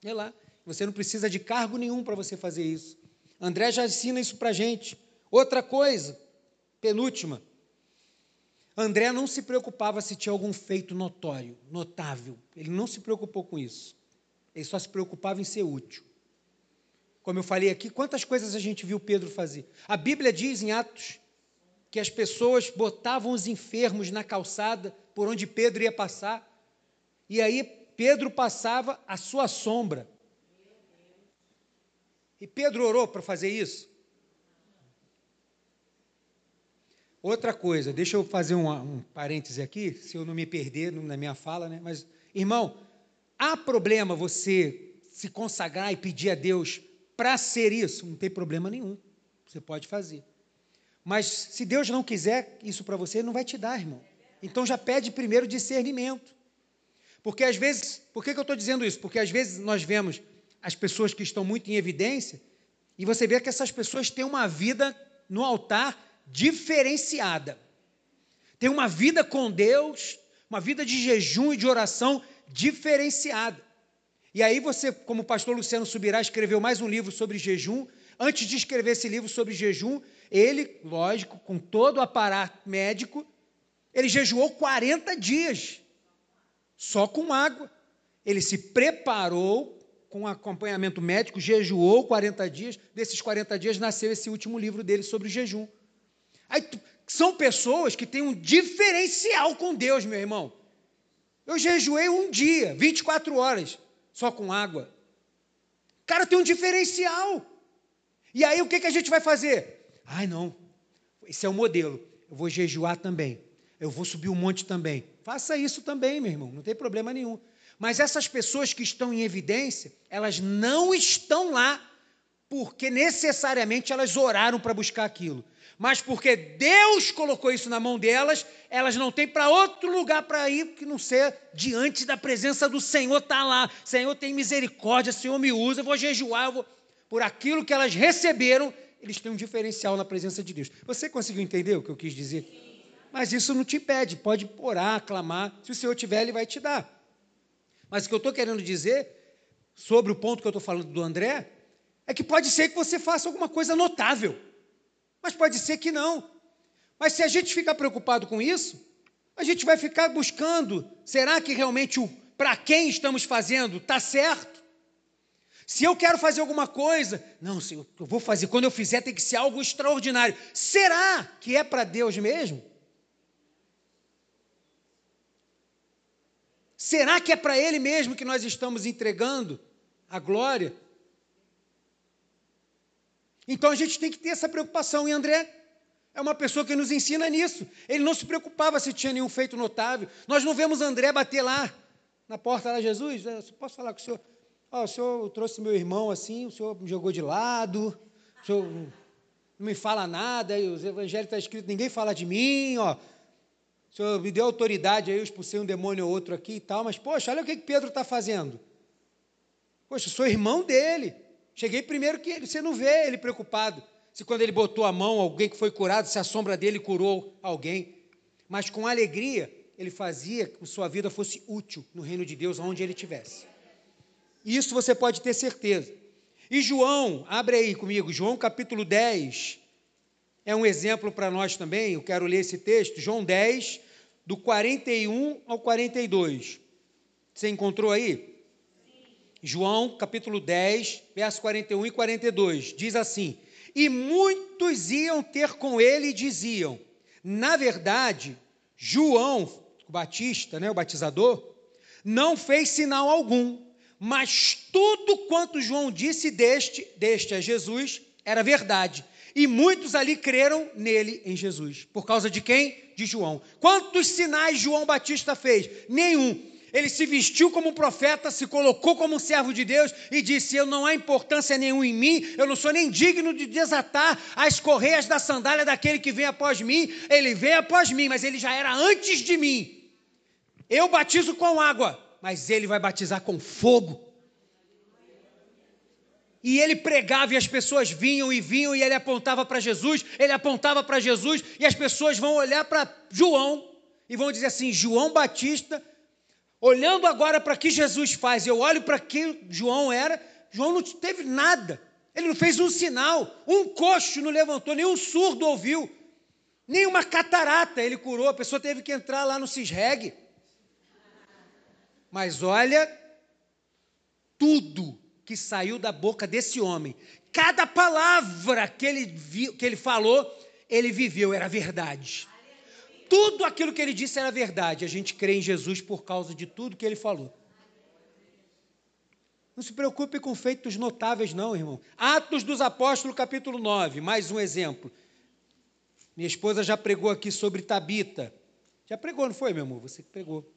É lá. Você não precisa de cargo nenhum para você fazer isso. André já ensina isso para gente. Outra coisa, penúltima. André não se preocupava se tinha algum feito notório, notável. Ele não se preocupou com isso. Ele só se preocupava em ser útil. Como eu falei aqui, quantas coisas a gente viu Pedro fazer? A Bíblia diz em Atos que as pessoas botavam os enfermos na calçada por onde Pedro ia passar, e aí Pedro passava a sua sombra. E Pedro orou para fazer isso? Outra coisa, deixa eu fazer um, um parêntese aqui, se eu não me perder na minha fala, né? Mas, irmão, há problema você se consagrar e pedir a Deus para ser isso? Não tem problema nenhum. Você pode fazer. Mas se Deus não quiser isso para você, Ele não vai te dar, irmão. Então já pede primeiro discernimento. Porque às vezes, por que, que eu estou dizendo isso? Porque às vezes nós vemos as pessoas que estão muito em evidência e você vê que essas pessoas têm uma vida no altar diferenciada. Tem uma vida com Deus, uma vida de jejum e de oração diferenciada. E aí você, como o pastor Luciano Subirá escreveu mais um livro sobre jejum, antes de escrever esse livro sobre jejum, ele, lógico, com todo o aparato médico, ele jejuou 40 dias, só com água. Ele se preparou com acompanhamento médico, jejuou 40 dias. Desses 40 dias nasceu esse último livro dele sobre jejum. Aí, são pessoas que têm um diferencial com Deus, meu irmão. Eu jejuei um dia, 24 horas, só com água. O cara tem um diferencial. E aí o que, que a gente vai fazer? Ai, não, esse é o modelo. Eu vou jejuar também. Eu vou subir um monte também. Faça isso também, meu irmão, não tem problema nenhum. Mas essas pessoas que estão em evidência, elas não estão lá porque necessariamente elas oraram para buscar aquilo. Mas porque Deus colocou isso na mão delas, elas não têm para outro lugar para ir que não ser diante da presença do Senhor, está lá. Senhor tem misericórdia, Senhor me usa, eu vou jejuar, eu vou... por aquilo que elas receberam, eles têm um diferencial na presença de Deus. Você conseguiu entender o que eu quis dizer? Mas isso não te impede, pode orar, clamar. Se o Senhor tiver, Ele vai te dar. Mas o que eu estou querendo dizer, sobre o ponto que eu estou falando do André, é que pode ser que você faça alguma coisa notável, mas pode ser que não. Mas se a gente ficar preocupado com isso, a gente vai ficar buscando: será que realmente o para quem estamos fazendo está certo? Se eu quero fazer alguma coisa, não, Senhor, eu vou fazer. Quando eu fizer, tem que ser algo extraordinário. Será que é para Deus mesmo? Será que é para Ele mesmo que nós estamos entregando a glória? Então a gente tem que ter essa preocupação. E André é uma pessoa que nos ensina nisso. Ele não se preocupava se tinha nenhum feito notável. Nós não vemos André bater lá na porta lá, Jesus, eu posso falar com o senhor? Oh, o senhor trouxe meu irmão assim, o senhor me jogou de lado, o senhor não me fala nada, os evangelhos está escrito, ninguém fala de mim, ó. O senhor me deu autoridade aí, eu expulsei um demônio ou outro aqui e tal, mas, poxa, olha o que, que Pedro está fazendo. Poxa, sou irmão dele. Cheguei primeiro que ele, você não vê ele preocupado. Se quando ele botou a mão, alguém que foi curado, se a sombra dele curou alguém. Mas com alegria, ele fazia que sua vida fosse útil no reino de Deus, onde ele estivesse. Isso você pode ter certeza. E João, abre aí comigo, João capítulo 10, é um exemplo para nós também. Eu quero ler esse texto, João 10, do 41 ao 42. Você encontrou aí? João, capítulo 10, verso 41 e 42. Diz assim: E muitos iam ter com ele e diziam: Na verdade, João, o Batista, né, o batizador, não fez sinal algum, mas tudo quanto João disse deste, deste a Jesus, era verdade. E muitos ali creram nele, em Jesus. Por causa de quem? De João. Quantos sinais João Batista fez? Nenhum. Ele se vestiu como profeta, se colocou como um servo de Deus e disse: Eu não há importância nenhuma em mim, eu não sou nem digno de desatar as correias da sandália daquele que vem após mim. Ele vem após mim, mas ele já era antes de mim. Eu batizo com água, mas ele vai batizar com fogo. E ele pregava e as pessoas vinham e vinham e ele apontava para Jesus, ele apontava para Jesus e as pessoas vão olhar para João e vão dizer assim: João Batista, olhando agora para que Jesus faz, eu olho para que João era, João não teve nada, ele não fez um sinal, um coxo não levantou, nenhum surdo ouviu, nenhuma catarata ele curou, a pessoa teve que entrar lá no Cisreg. Mas olha, tudo que saiu da boca desse homem. Cada palavra que ele, vi, que ele falou, ele viveu, era verdade. Tudo aquilo que ele disse era verdade. A gente crê em Jesus por causa de tudo que ele falou. Não se preocupe com feitos notáveis, não, irmão. Atos dos Apóstolos, capítulo 9, mais um exemplo. Minha esposa já pregou aqui sobre Tabita. Já pregou, não foi, meu amor? Você que pregou.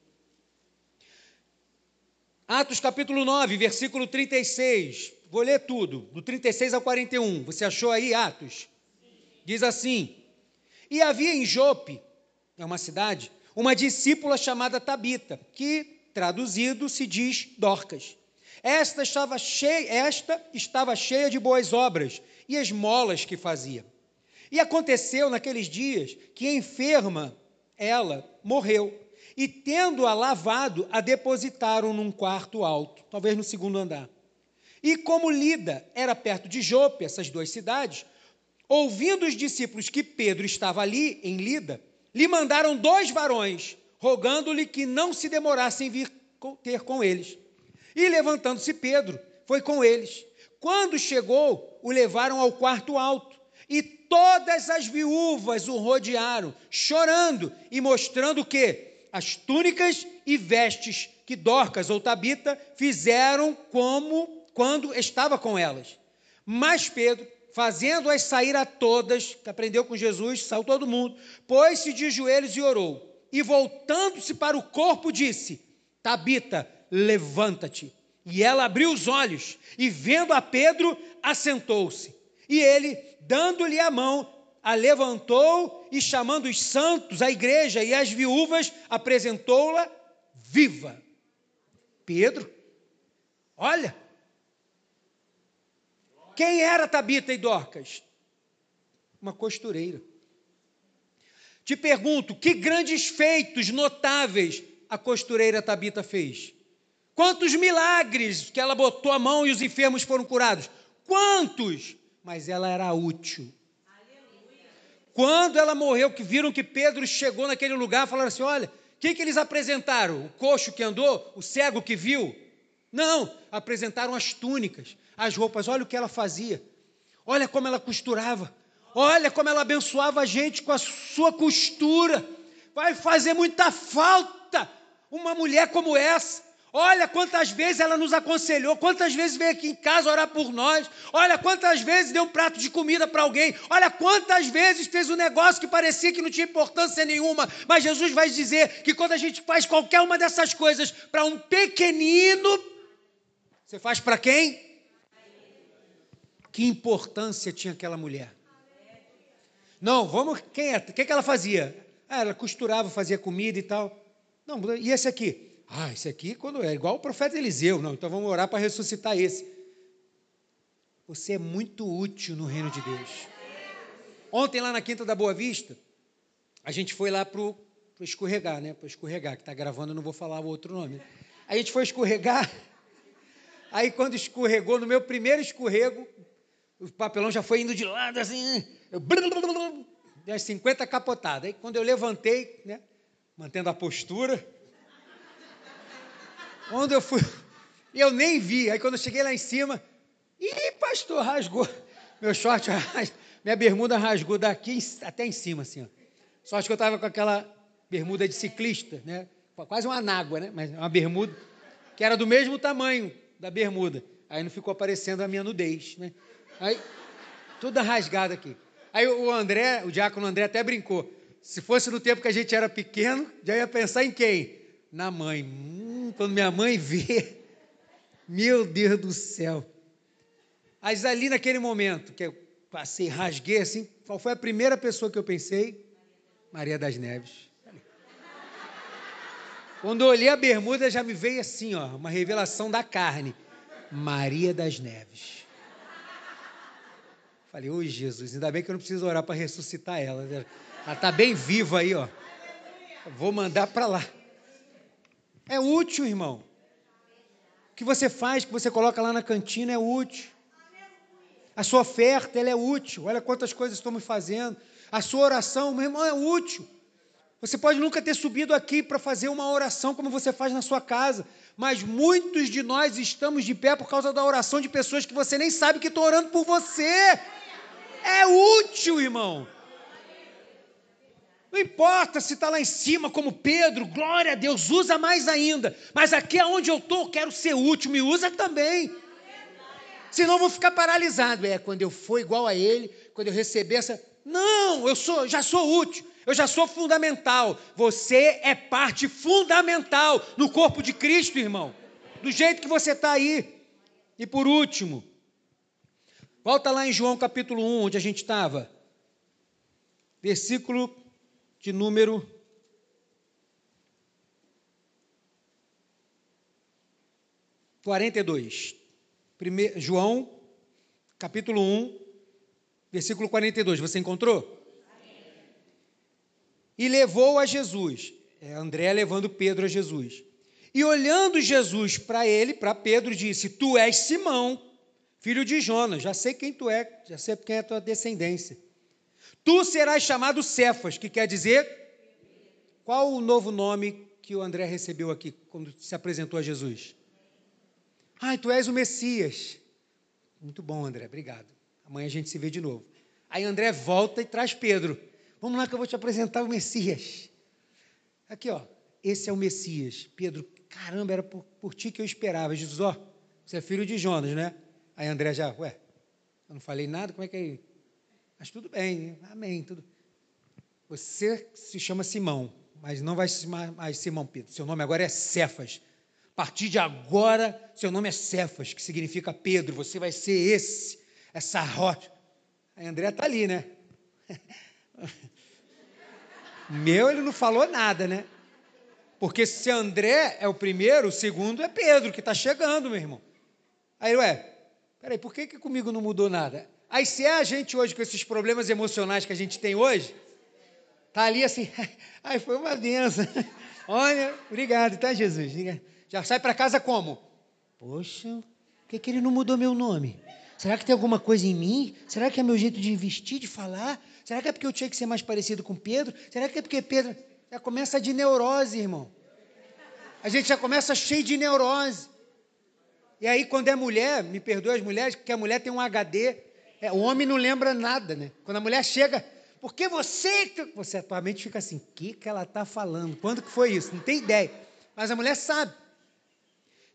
Atos capítulo 9, versículo 36. Vou ler tudo, do 36 ao 41. Você achou aí Atos? Diz assim: E havia em Jope, é uma cidade, uma discípula chamada Tabita, que traduzido se diz Dorcas. Esta estava cheia, esta estava cheia de boas obras e esmolas que fazia. E aconteceu naqueles dias que enferma ela morreu e, tendo-a lavado, a depositaram num quarto alto, talvez no segundo andar. E como Lida era perto de Jope, essas duas cidades, ouvindo os discípulos que Pedro estava ali, em Lida, lhe mandaram dois varões, rogando-lhe que não se demorasse em vir ter com eles. E levantando-se Pedro, foi com eles. Quando chegou, o levaram ao quarto alto, e todas as viúvas o rodearam, chorando e mostrando que as túnicas e vestes que Dorcas ou Tabita fizeram como quando estava com elas. Mas Pedro, fazendo-as sair a todas, que aprendeu com Jesus, saiu todo mundo, pôs-se de joelhos e orou. E voltando-se para o corpo, disse: Tabita, levanta-te. E ela abriu os olhos e, vendo a Pedro, assentou-se. E ele, dando-lhe a mão, a levantou e, chamando os santos, a igreja e as viúvas, apresentou-la viva. Pedro, olha, quem era Tabita e Dorcas? Uma costureira. Te pergunto, que grandes feitos notáveis a costureira Tabita fez? Quantos milagres que ela botou a mão e os enfermos foram curados? Quantos? Mas ela era útil quando ela morreu, que viram que Pedro chegou naquele lugar, falaram assim: olha, o que, que eles apresentaram? O coxo que andou? O cego que viu? Não, apresentaram as túnicas, as roupas. Olha o que ela fazia. Olha como ela costurava. Olha como ela abençoava a gente com a sua costura. Vai fazer muita falta uma mulher como essa. Olha quantas vezes ela nos aconselhou, quantas vezes veio aqui em casa orar por nós. Olha quantas vezes deu um prato de comida para alguém. Olha quantas vezes fez um negócio que parecia que não tinha importância nenhuma. Mas Jesus vai dizer que quando a gente faz qualquer uma dessas coisas para um pequenino, você faz para quem? Que importância tinha aquela mulher? Não, vamos. Quem é? O que, que ela fazia? Ah, ela costurava, fazia comida e tal. Não, e esse aqui? Ah, esse aqui quando é igual o profeta Eliseu. Não, então vamos orar para ressuscitar esse. Você é muito útil no reino de Deus. Ontem lá na Quinta da Boa Vista, a gente foi lá para o escorregar, né? Para escorregar, que está gravando, eu não vou falar o outro nome. A gente foi escorregar. *laughs* Aí quando escorregou, no meu primeiro escorrego, o papelão já foi indo de lado assim, eu, deu 50 capotadas. Aí quando eu levantei, né, mantendo a postura, quando eu fui, eu nem vi. Aí quando eu cheguei lá em cima, ih, pastor, rasgou. Meu short, minha bermuda rasgou daqui até em cima, assim. Ó. Sorte que eu estava com aquela bermuda de ciclista, né? Quase uma anágua, né? Mas uma bermuda que era do mesmo tamanho da bermuda. Aí não ficou aparecendo a minha nudez, né? Aí, toda rasgada aqui. Aí o André, o diácono André até brincou. Se fosse no tempo que a gente era pequeno, já ia pensar em quem? Na mãe. Hum, quando minha mãe vê, *laughs* meu Deus do céu. Mas ali naquele momento que eu passei, rasguei assim, qual foi a primeira pessoa que eu pensei? Maria das Neves. Quando eu olhei a bermuda, já me veio assim, ó, uma revelação da carne. Maria das Neves. Falei, oi Jesus, ainda bem que eu não preciso orar para ressuscitar ela. Ela está bem viva aí, ó. Vou mandar para lá. É útil, irmão. O que você faz, que você coloca lá na cantina é útil. A sua oferta, ela é útil. Olha quantas coisas estamos fazendo. A sua oração, meu irmão, é útil. Você pode nunca ter subido aqui para fazer uma oração como você faz na sua casa, mas muitos de nós estamos de pé por causa da oração de pessoas que você nem sabe que estão orando por você. É útil, irmão. Não importa se está lá em cima, como Pedro, glória a Deus, usa mais ainda. Mas aqui onde eu estou, quero ser útil, me usa também. Senão eu vou ficar paralisado. É, quando eu for igual a ele, quando eu receber essa. Não, eu sou, já sou útil, eu já sou fundamental. Você é parte fundamental no corpo de Cristo, irmão. Do jeito que você está aí. E por último, Volta lá em João capítulo 1, onde a gente estava. Versículo de número quarenta e dois. Primeiro, João, capítulo 1, versículo 42. Você encontrou? E levou a Jesus. É André levando Pedro a Jesus. E olhando Jesus para ele, para Pedro, disse: Tu és Simão, filho de Jonas, já sei quem tu é, já sei quem é a tua descendência. Tu serás chamado Cefas, que quer dizer qual o novo nome que o André recebeu aqui quando se apresentou a Jesus? Ai, tu és o Messias. Muito bom, André, obrigado. Amanhã a gente se vê de novo. Aí André volta e traz Pedro. Vamos lá que eu vou te apresentar o Messias. Aqui, ó. Esse é o Messias. Pedro, caramba, era por, por ti que eu esperava. Jesus, ó, você é filho de Jonas, né? Aí André já, ué, eu não falei nada, como é que é? Mas tudo bem, amém, tudo. Você se chama Simão, mas não vai se chamar mais Simão Pedro. Seu nome agora é Cefas. A partir de agora, seu nome é Cefas, que significa Pedro. Você vai ser esse, essa rocha. Aí André está ali, né? *laughs* Meu, ele não falou nada, né? Porque se André é o primeiro, o segundo é Pedro, que está chegando, meu irmão. Aí, ué, Peraí, por que, que comigo não mudou nada? Aí se é a gente hoje com esses problemas emocionais que a gente tem hoje, tá ali assim, *laughs* ai, foi uma benção. *laughs* Olha, obrigado, tá, Jesus? Já sai para casa como? Poxa, por que, que ele não mudou meu nome? Será que tem alguma coisa em mim? Será que é meu jeito de vestir, de falar? Será que é porque eu tinha que ser mais parecido com Pedro? Será que é porque Pedro já começa de neurose, irmão? A gente já começa cheio de neurose. E aí, quando é mulher, me perdoe as mulheres, porque a mulher tem um HD, é, o homem não lembra nada, né? Quando a mulher chega, porque você. Você atualmente fica assim, o que, que ela está falando? Quando que foi isso? Não tem ideia. mas a mulher sabe.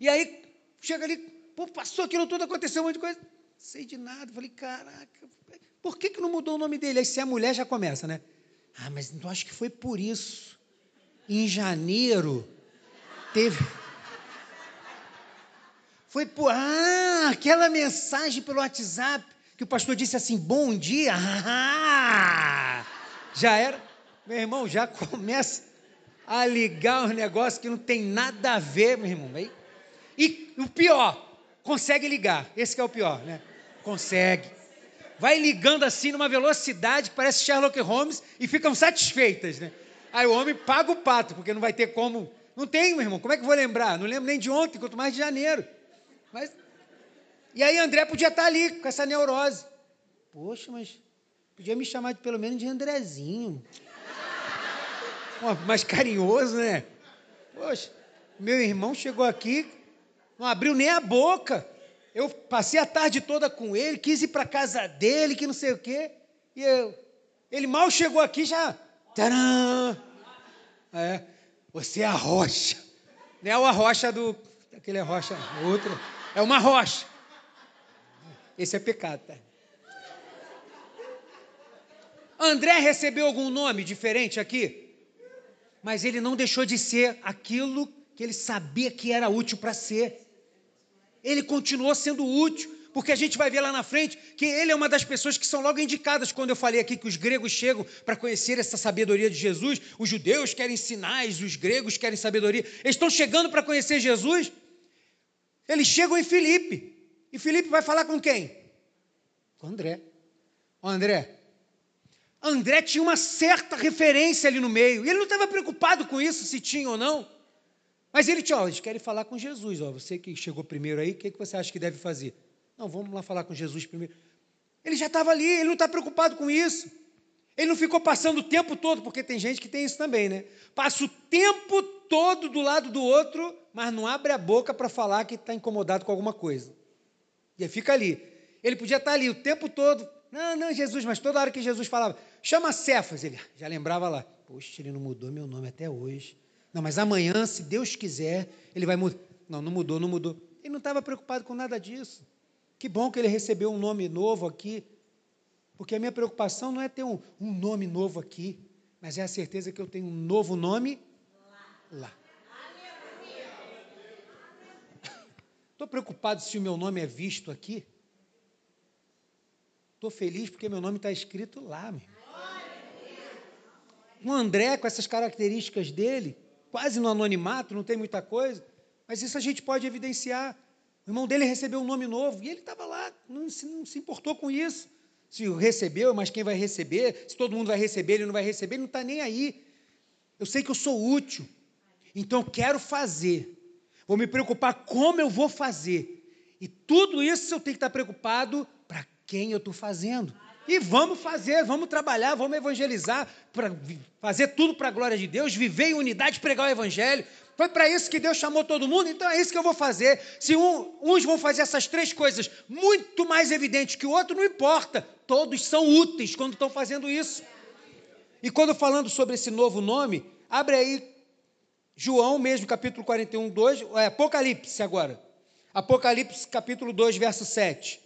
E aí, chega ali, pô, passou aquilo tudo, aconteceu um monte de coisa. Sei de nada. Falei, caraca, por que, que não mudou o nome dele? Aí se a mulher já começa, né? Ah, mas eu acho que foi por isso. Em janeiro, teve. Foi por. Ah, aquela mensagem pelo WhatsApp que o pastor disse assim: bom dia. Ah, *laughs* já era. Meu irmão, já começa a ligar os negócios que não tem nada a ver, meu irmão. E o pior, consegue ligar. Esse é o pior, né? Consegue. Vai ligando assim numa velocidade parece Sherlock Holmes e ficam satisfeitas, né? Aí o homem paga o pato, porque não vai ter como. Não tem, meu irmão. Como é que eu vou lembrar? Não lembro nem de ontem, quanto mais de janeiro. Mas. E aí André podia estar ali com essa neurose. Poxa, mas podia me chamar de, pelo menos de Andrezinho. *laughs* mais carinhoso, né? Poxa, meu irmão chegou aqui, não abriu nem a boca. Eu passei a tarde toda com ele, quis ir para casa dele, que não sei o quê. E eu, ele mal chegou aqui já. Tcharam! É, você é a rocha. Não é a rocha do. Aquele é rocha, outro. É uma rocha. Esse é pecado, tá? André recebeu algum nome diferente aqui? Mas ele não deixou de ser aquilo que ele sabia que era útil para ser ele continuou sendo útil, porque a gente vai ver lá na frente que ele é uma das pessoas que são logo indicadas quando eu falei aqui que os gregos chegam para conhecer essa sabedoria de Jesus, os judeus querem sinais, os gregos querem sabedoria, eles estão chegando para conhecer Jesus, eles chegam em Filipe, e Filipe vai falar com quem? Com André. O André, André tinha uma certa referência ali no meio, e ele não estava preocupado com isso, se tinha ou não. Mas ele tinha, ó, eles querem falar com Jesus, ó, você que chegou primeiro aí, o que, que você acha que deve fazer? Não, vamos lá falar com Jesus primeiro. Ele já estava ali, ele não está preocupado com isso. Ele não ficou passando o tempo todo, porque tem gente que tem isso também, né? Passa o tempo todo do lado do outro, mas não abre a boca para falar que está incomodado com alguma coisa. E aí fica ali. Ele podia estar tá ali o tempo todo. Não, não, Jesus, mas toda hora que Jesus falava, chama Cefas, ele já lembrava lá. Poxa, ele não mudou meu nome até hoje. Não, mas amanhã, se Deus quiser, ele vai mudar. Não, não mudou, não mudou. Ele não estava preocupado com nada disso. Que bom que ele recebeu um nome novo aqui. Porque a minha preocupação não é ter um, um nome novo aqui, mas é a certeza que eu tenho um novo nome lá. Estou preocupado se o meu nome é visto aqui. Estou feliz porque meu nome está escrito lá. Meu. O André, com essas características dele, quase no anonimato, não tem muita coisa, mas isso a gente pode evidenciar. O irmão dele recebeu um nome novo e ele estava lá, não se, não se importou com isso. Se recebeu, mas quem vai receber? Se todo mundo vai receber, ele não vai receber, ele não está nem aí. Eu sei que eu sou útil, então eu quero fazer. Vou me preocupar como eu vou fazer. E tudo isso eu tenho que estar preocupado para quem eu estou fazendo. E vamos fazer, vamos trabalhar, vamos evangelizar, para fazer tudo para a glória de Deus, viver em unidade, pregar o evangelho. Foi para isso que Deus chamou todo mundo, então é isso que eu vou fazer. Se um, uns vão fazer essas três coisas muito mais evidentes que o outro, não importa. Todos são úteis quando estão fazendo isso. E quando falando sobre esse novo nome, abre aí João mesmo, capítulo 41, 2, é, Apocalipse agora. Apocalipse, capítulo 2, verso 7.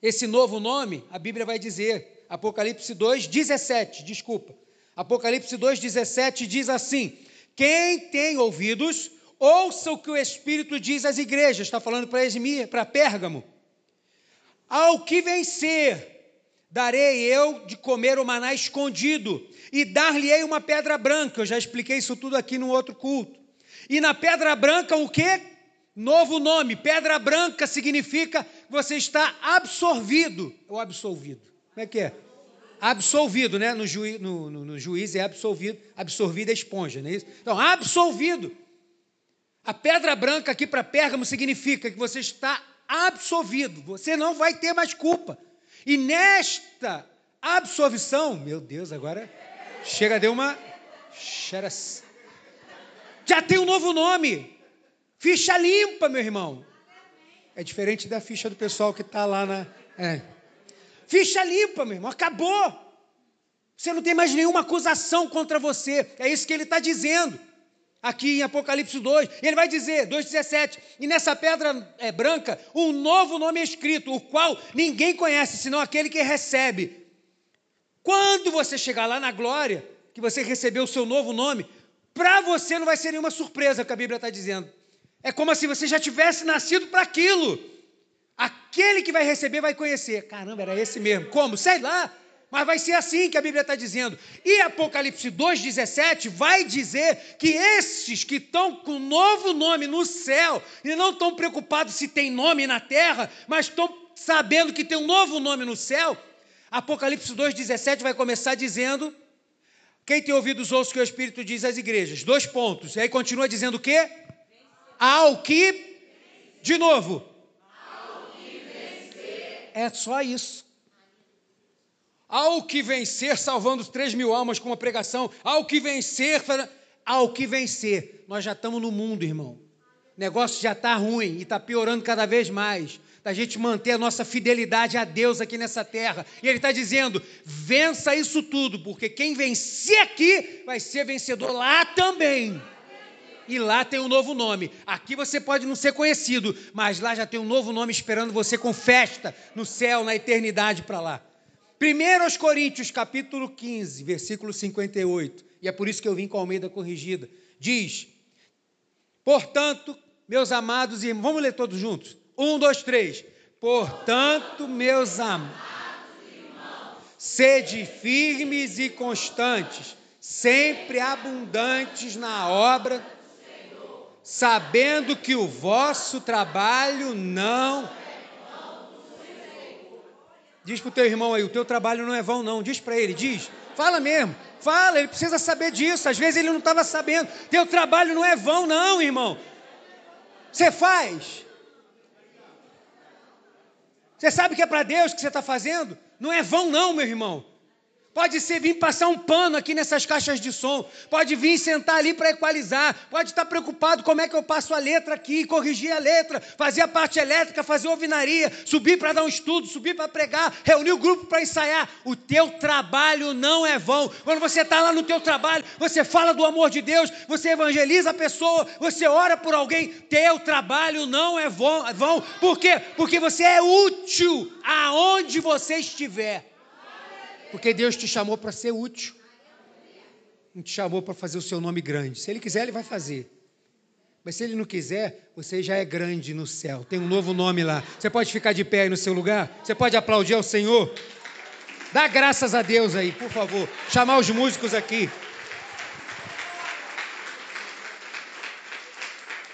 Esse novo nome, a Bíblia vai dizer, Apocalipse 2, 17, desculpa. Apocalipse 2, 17 diz assim: Quem tem ouvidos, ouça o que o Espírito diz às igrejas. Está falando para Esmir, para Pérgamo. Ao que vencer, darei eu de comer o maná escondido, e dar-lhe-ei uma pedra branca. Eu já expliquei isso tudo aqui no outro culto. E na pedra branca, o que? Novo nome, pedra branca significa você está absorvido ou absolvido. Como é que é? Absolvido, né? No, juiz, no, no, no juiz é absolvido, absorvido é esponja, não é isso? Então, absolvido. A pedra branca aqui para Pérgamo significa que você está absolvido, você não vai ter mais culpa. E nesta absolvição, meu Deus, agora chega, deu uma. Já tem um novo nome. Ficha limpa, meu irmão. É diferente da ficha do pessoal que está lá na. É. Ficha limpa, meu irmão, acabou. Você não tem mais nenhuma acusação contra você. É isso que ele está dizendo. Aqui em Apocalipse 2. Ele vai dizer, 2,17: E nessa pedra é, branca, um novo nome é escrito, o qual ninguém conhece, senão aquele que recebe. Quando você chegar lá na glória, que você recebeu o seu novo nome, para você não vai ser nenhuma surpresa que a Bíblia está dizendo. É como se você já tivesse nascido para aquilo. Aquele que vai receber vai conhecer. Caramba, era esse mesmo. Como? Sei lá. Mas vai ser assim que a Bíblia está dizendo. E Apocalipse 2,17 vai dizer que esses que estão com novo nome no céu e não estão preocupados se tem nome na terra, mas estão sabendo que tem um novo nome no céu. Apocalipse 2,17 vai começar dizendo. Quem tem ouvido os ouços que o Espírito diz às igrejas? Dois pontos. E aí continua dizendo o quê? Ao que. De novo. É só isso. Ao que vencer, salvando os três mil almas com uma pregação. Ao que vencer, ao que vencer. Nós já estamos no mundo, irmão. O negócio já está ruim e está piorando cada vez mais. Da gente manter a nossa fidelidade a Deus aqui nessa terra. E Ele está dizendo: vença isso tudo, porque quem vencer aqui vai ser vencedor lá também. E lá tem um novo nome. Aqui você pode não ser conhecido, mas lá já tem um novo nome esperando você com festa no céu, na eternidade para lá. 1 aos Coríntios, capítulo 15, versículo 58, e é por isso que eu vim com a Almeida corrigida, diz: Portanto, meus amados irmãos, vamos ler todos juntos? Um, dois, três. Portanto, meus amados irmãos, sede firmes e constantes, sempre abundantes na obra, sabendo que o vosso trabalho não Diz para o teu irmão aí, o teu trabalho não é vão, não. Diz para ele, diz. Fala mesmo. Fala, ele precisa saber disso. Às vezes ele não estava sabendo. Teu trabalho não é vão, não, irmão. Você faz. Você sabe que é para Deus que você está fazendo? Não é vão, não, meu irmão. Pode ser vir passar um pano aqui nessas caixas de som. Pode vir sentar ali para equalizar. Pode estar preocupado como é que eu passo a letra aqui, corrigir a letra, fazer a parte elétrica, fazer alvinaria, subir para dar um estudo, subir para pregar, reunir o grupo para ensaiar. O teu trabalho não é vão. Quando você está lá no teu trabalho, você fala do amor de Deus, você evangeliza a pessoa, você ora por alguém. Teu trabalho não é vão. Por quê? Porque você é útil aonde você estiver. Porque Deus te chamou para ser útil. Não te chamou para fazer o seu nome grande. Se Ele quiser, Ele vai fazer. Mas se Ele não quiser, você já é grande no céu. Tem um novo nome lá. Você pode ficar de pé aí no seu lugar? Você pode aplaudir ao Senhor? Dá graças a Deus aí, por favor. Chamar os músicos aqui.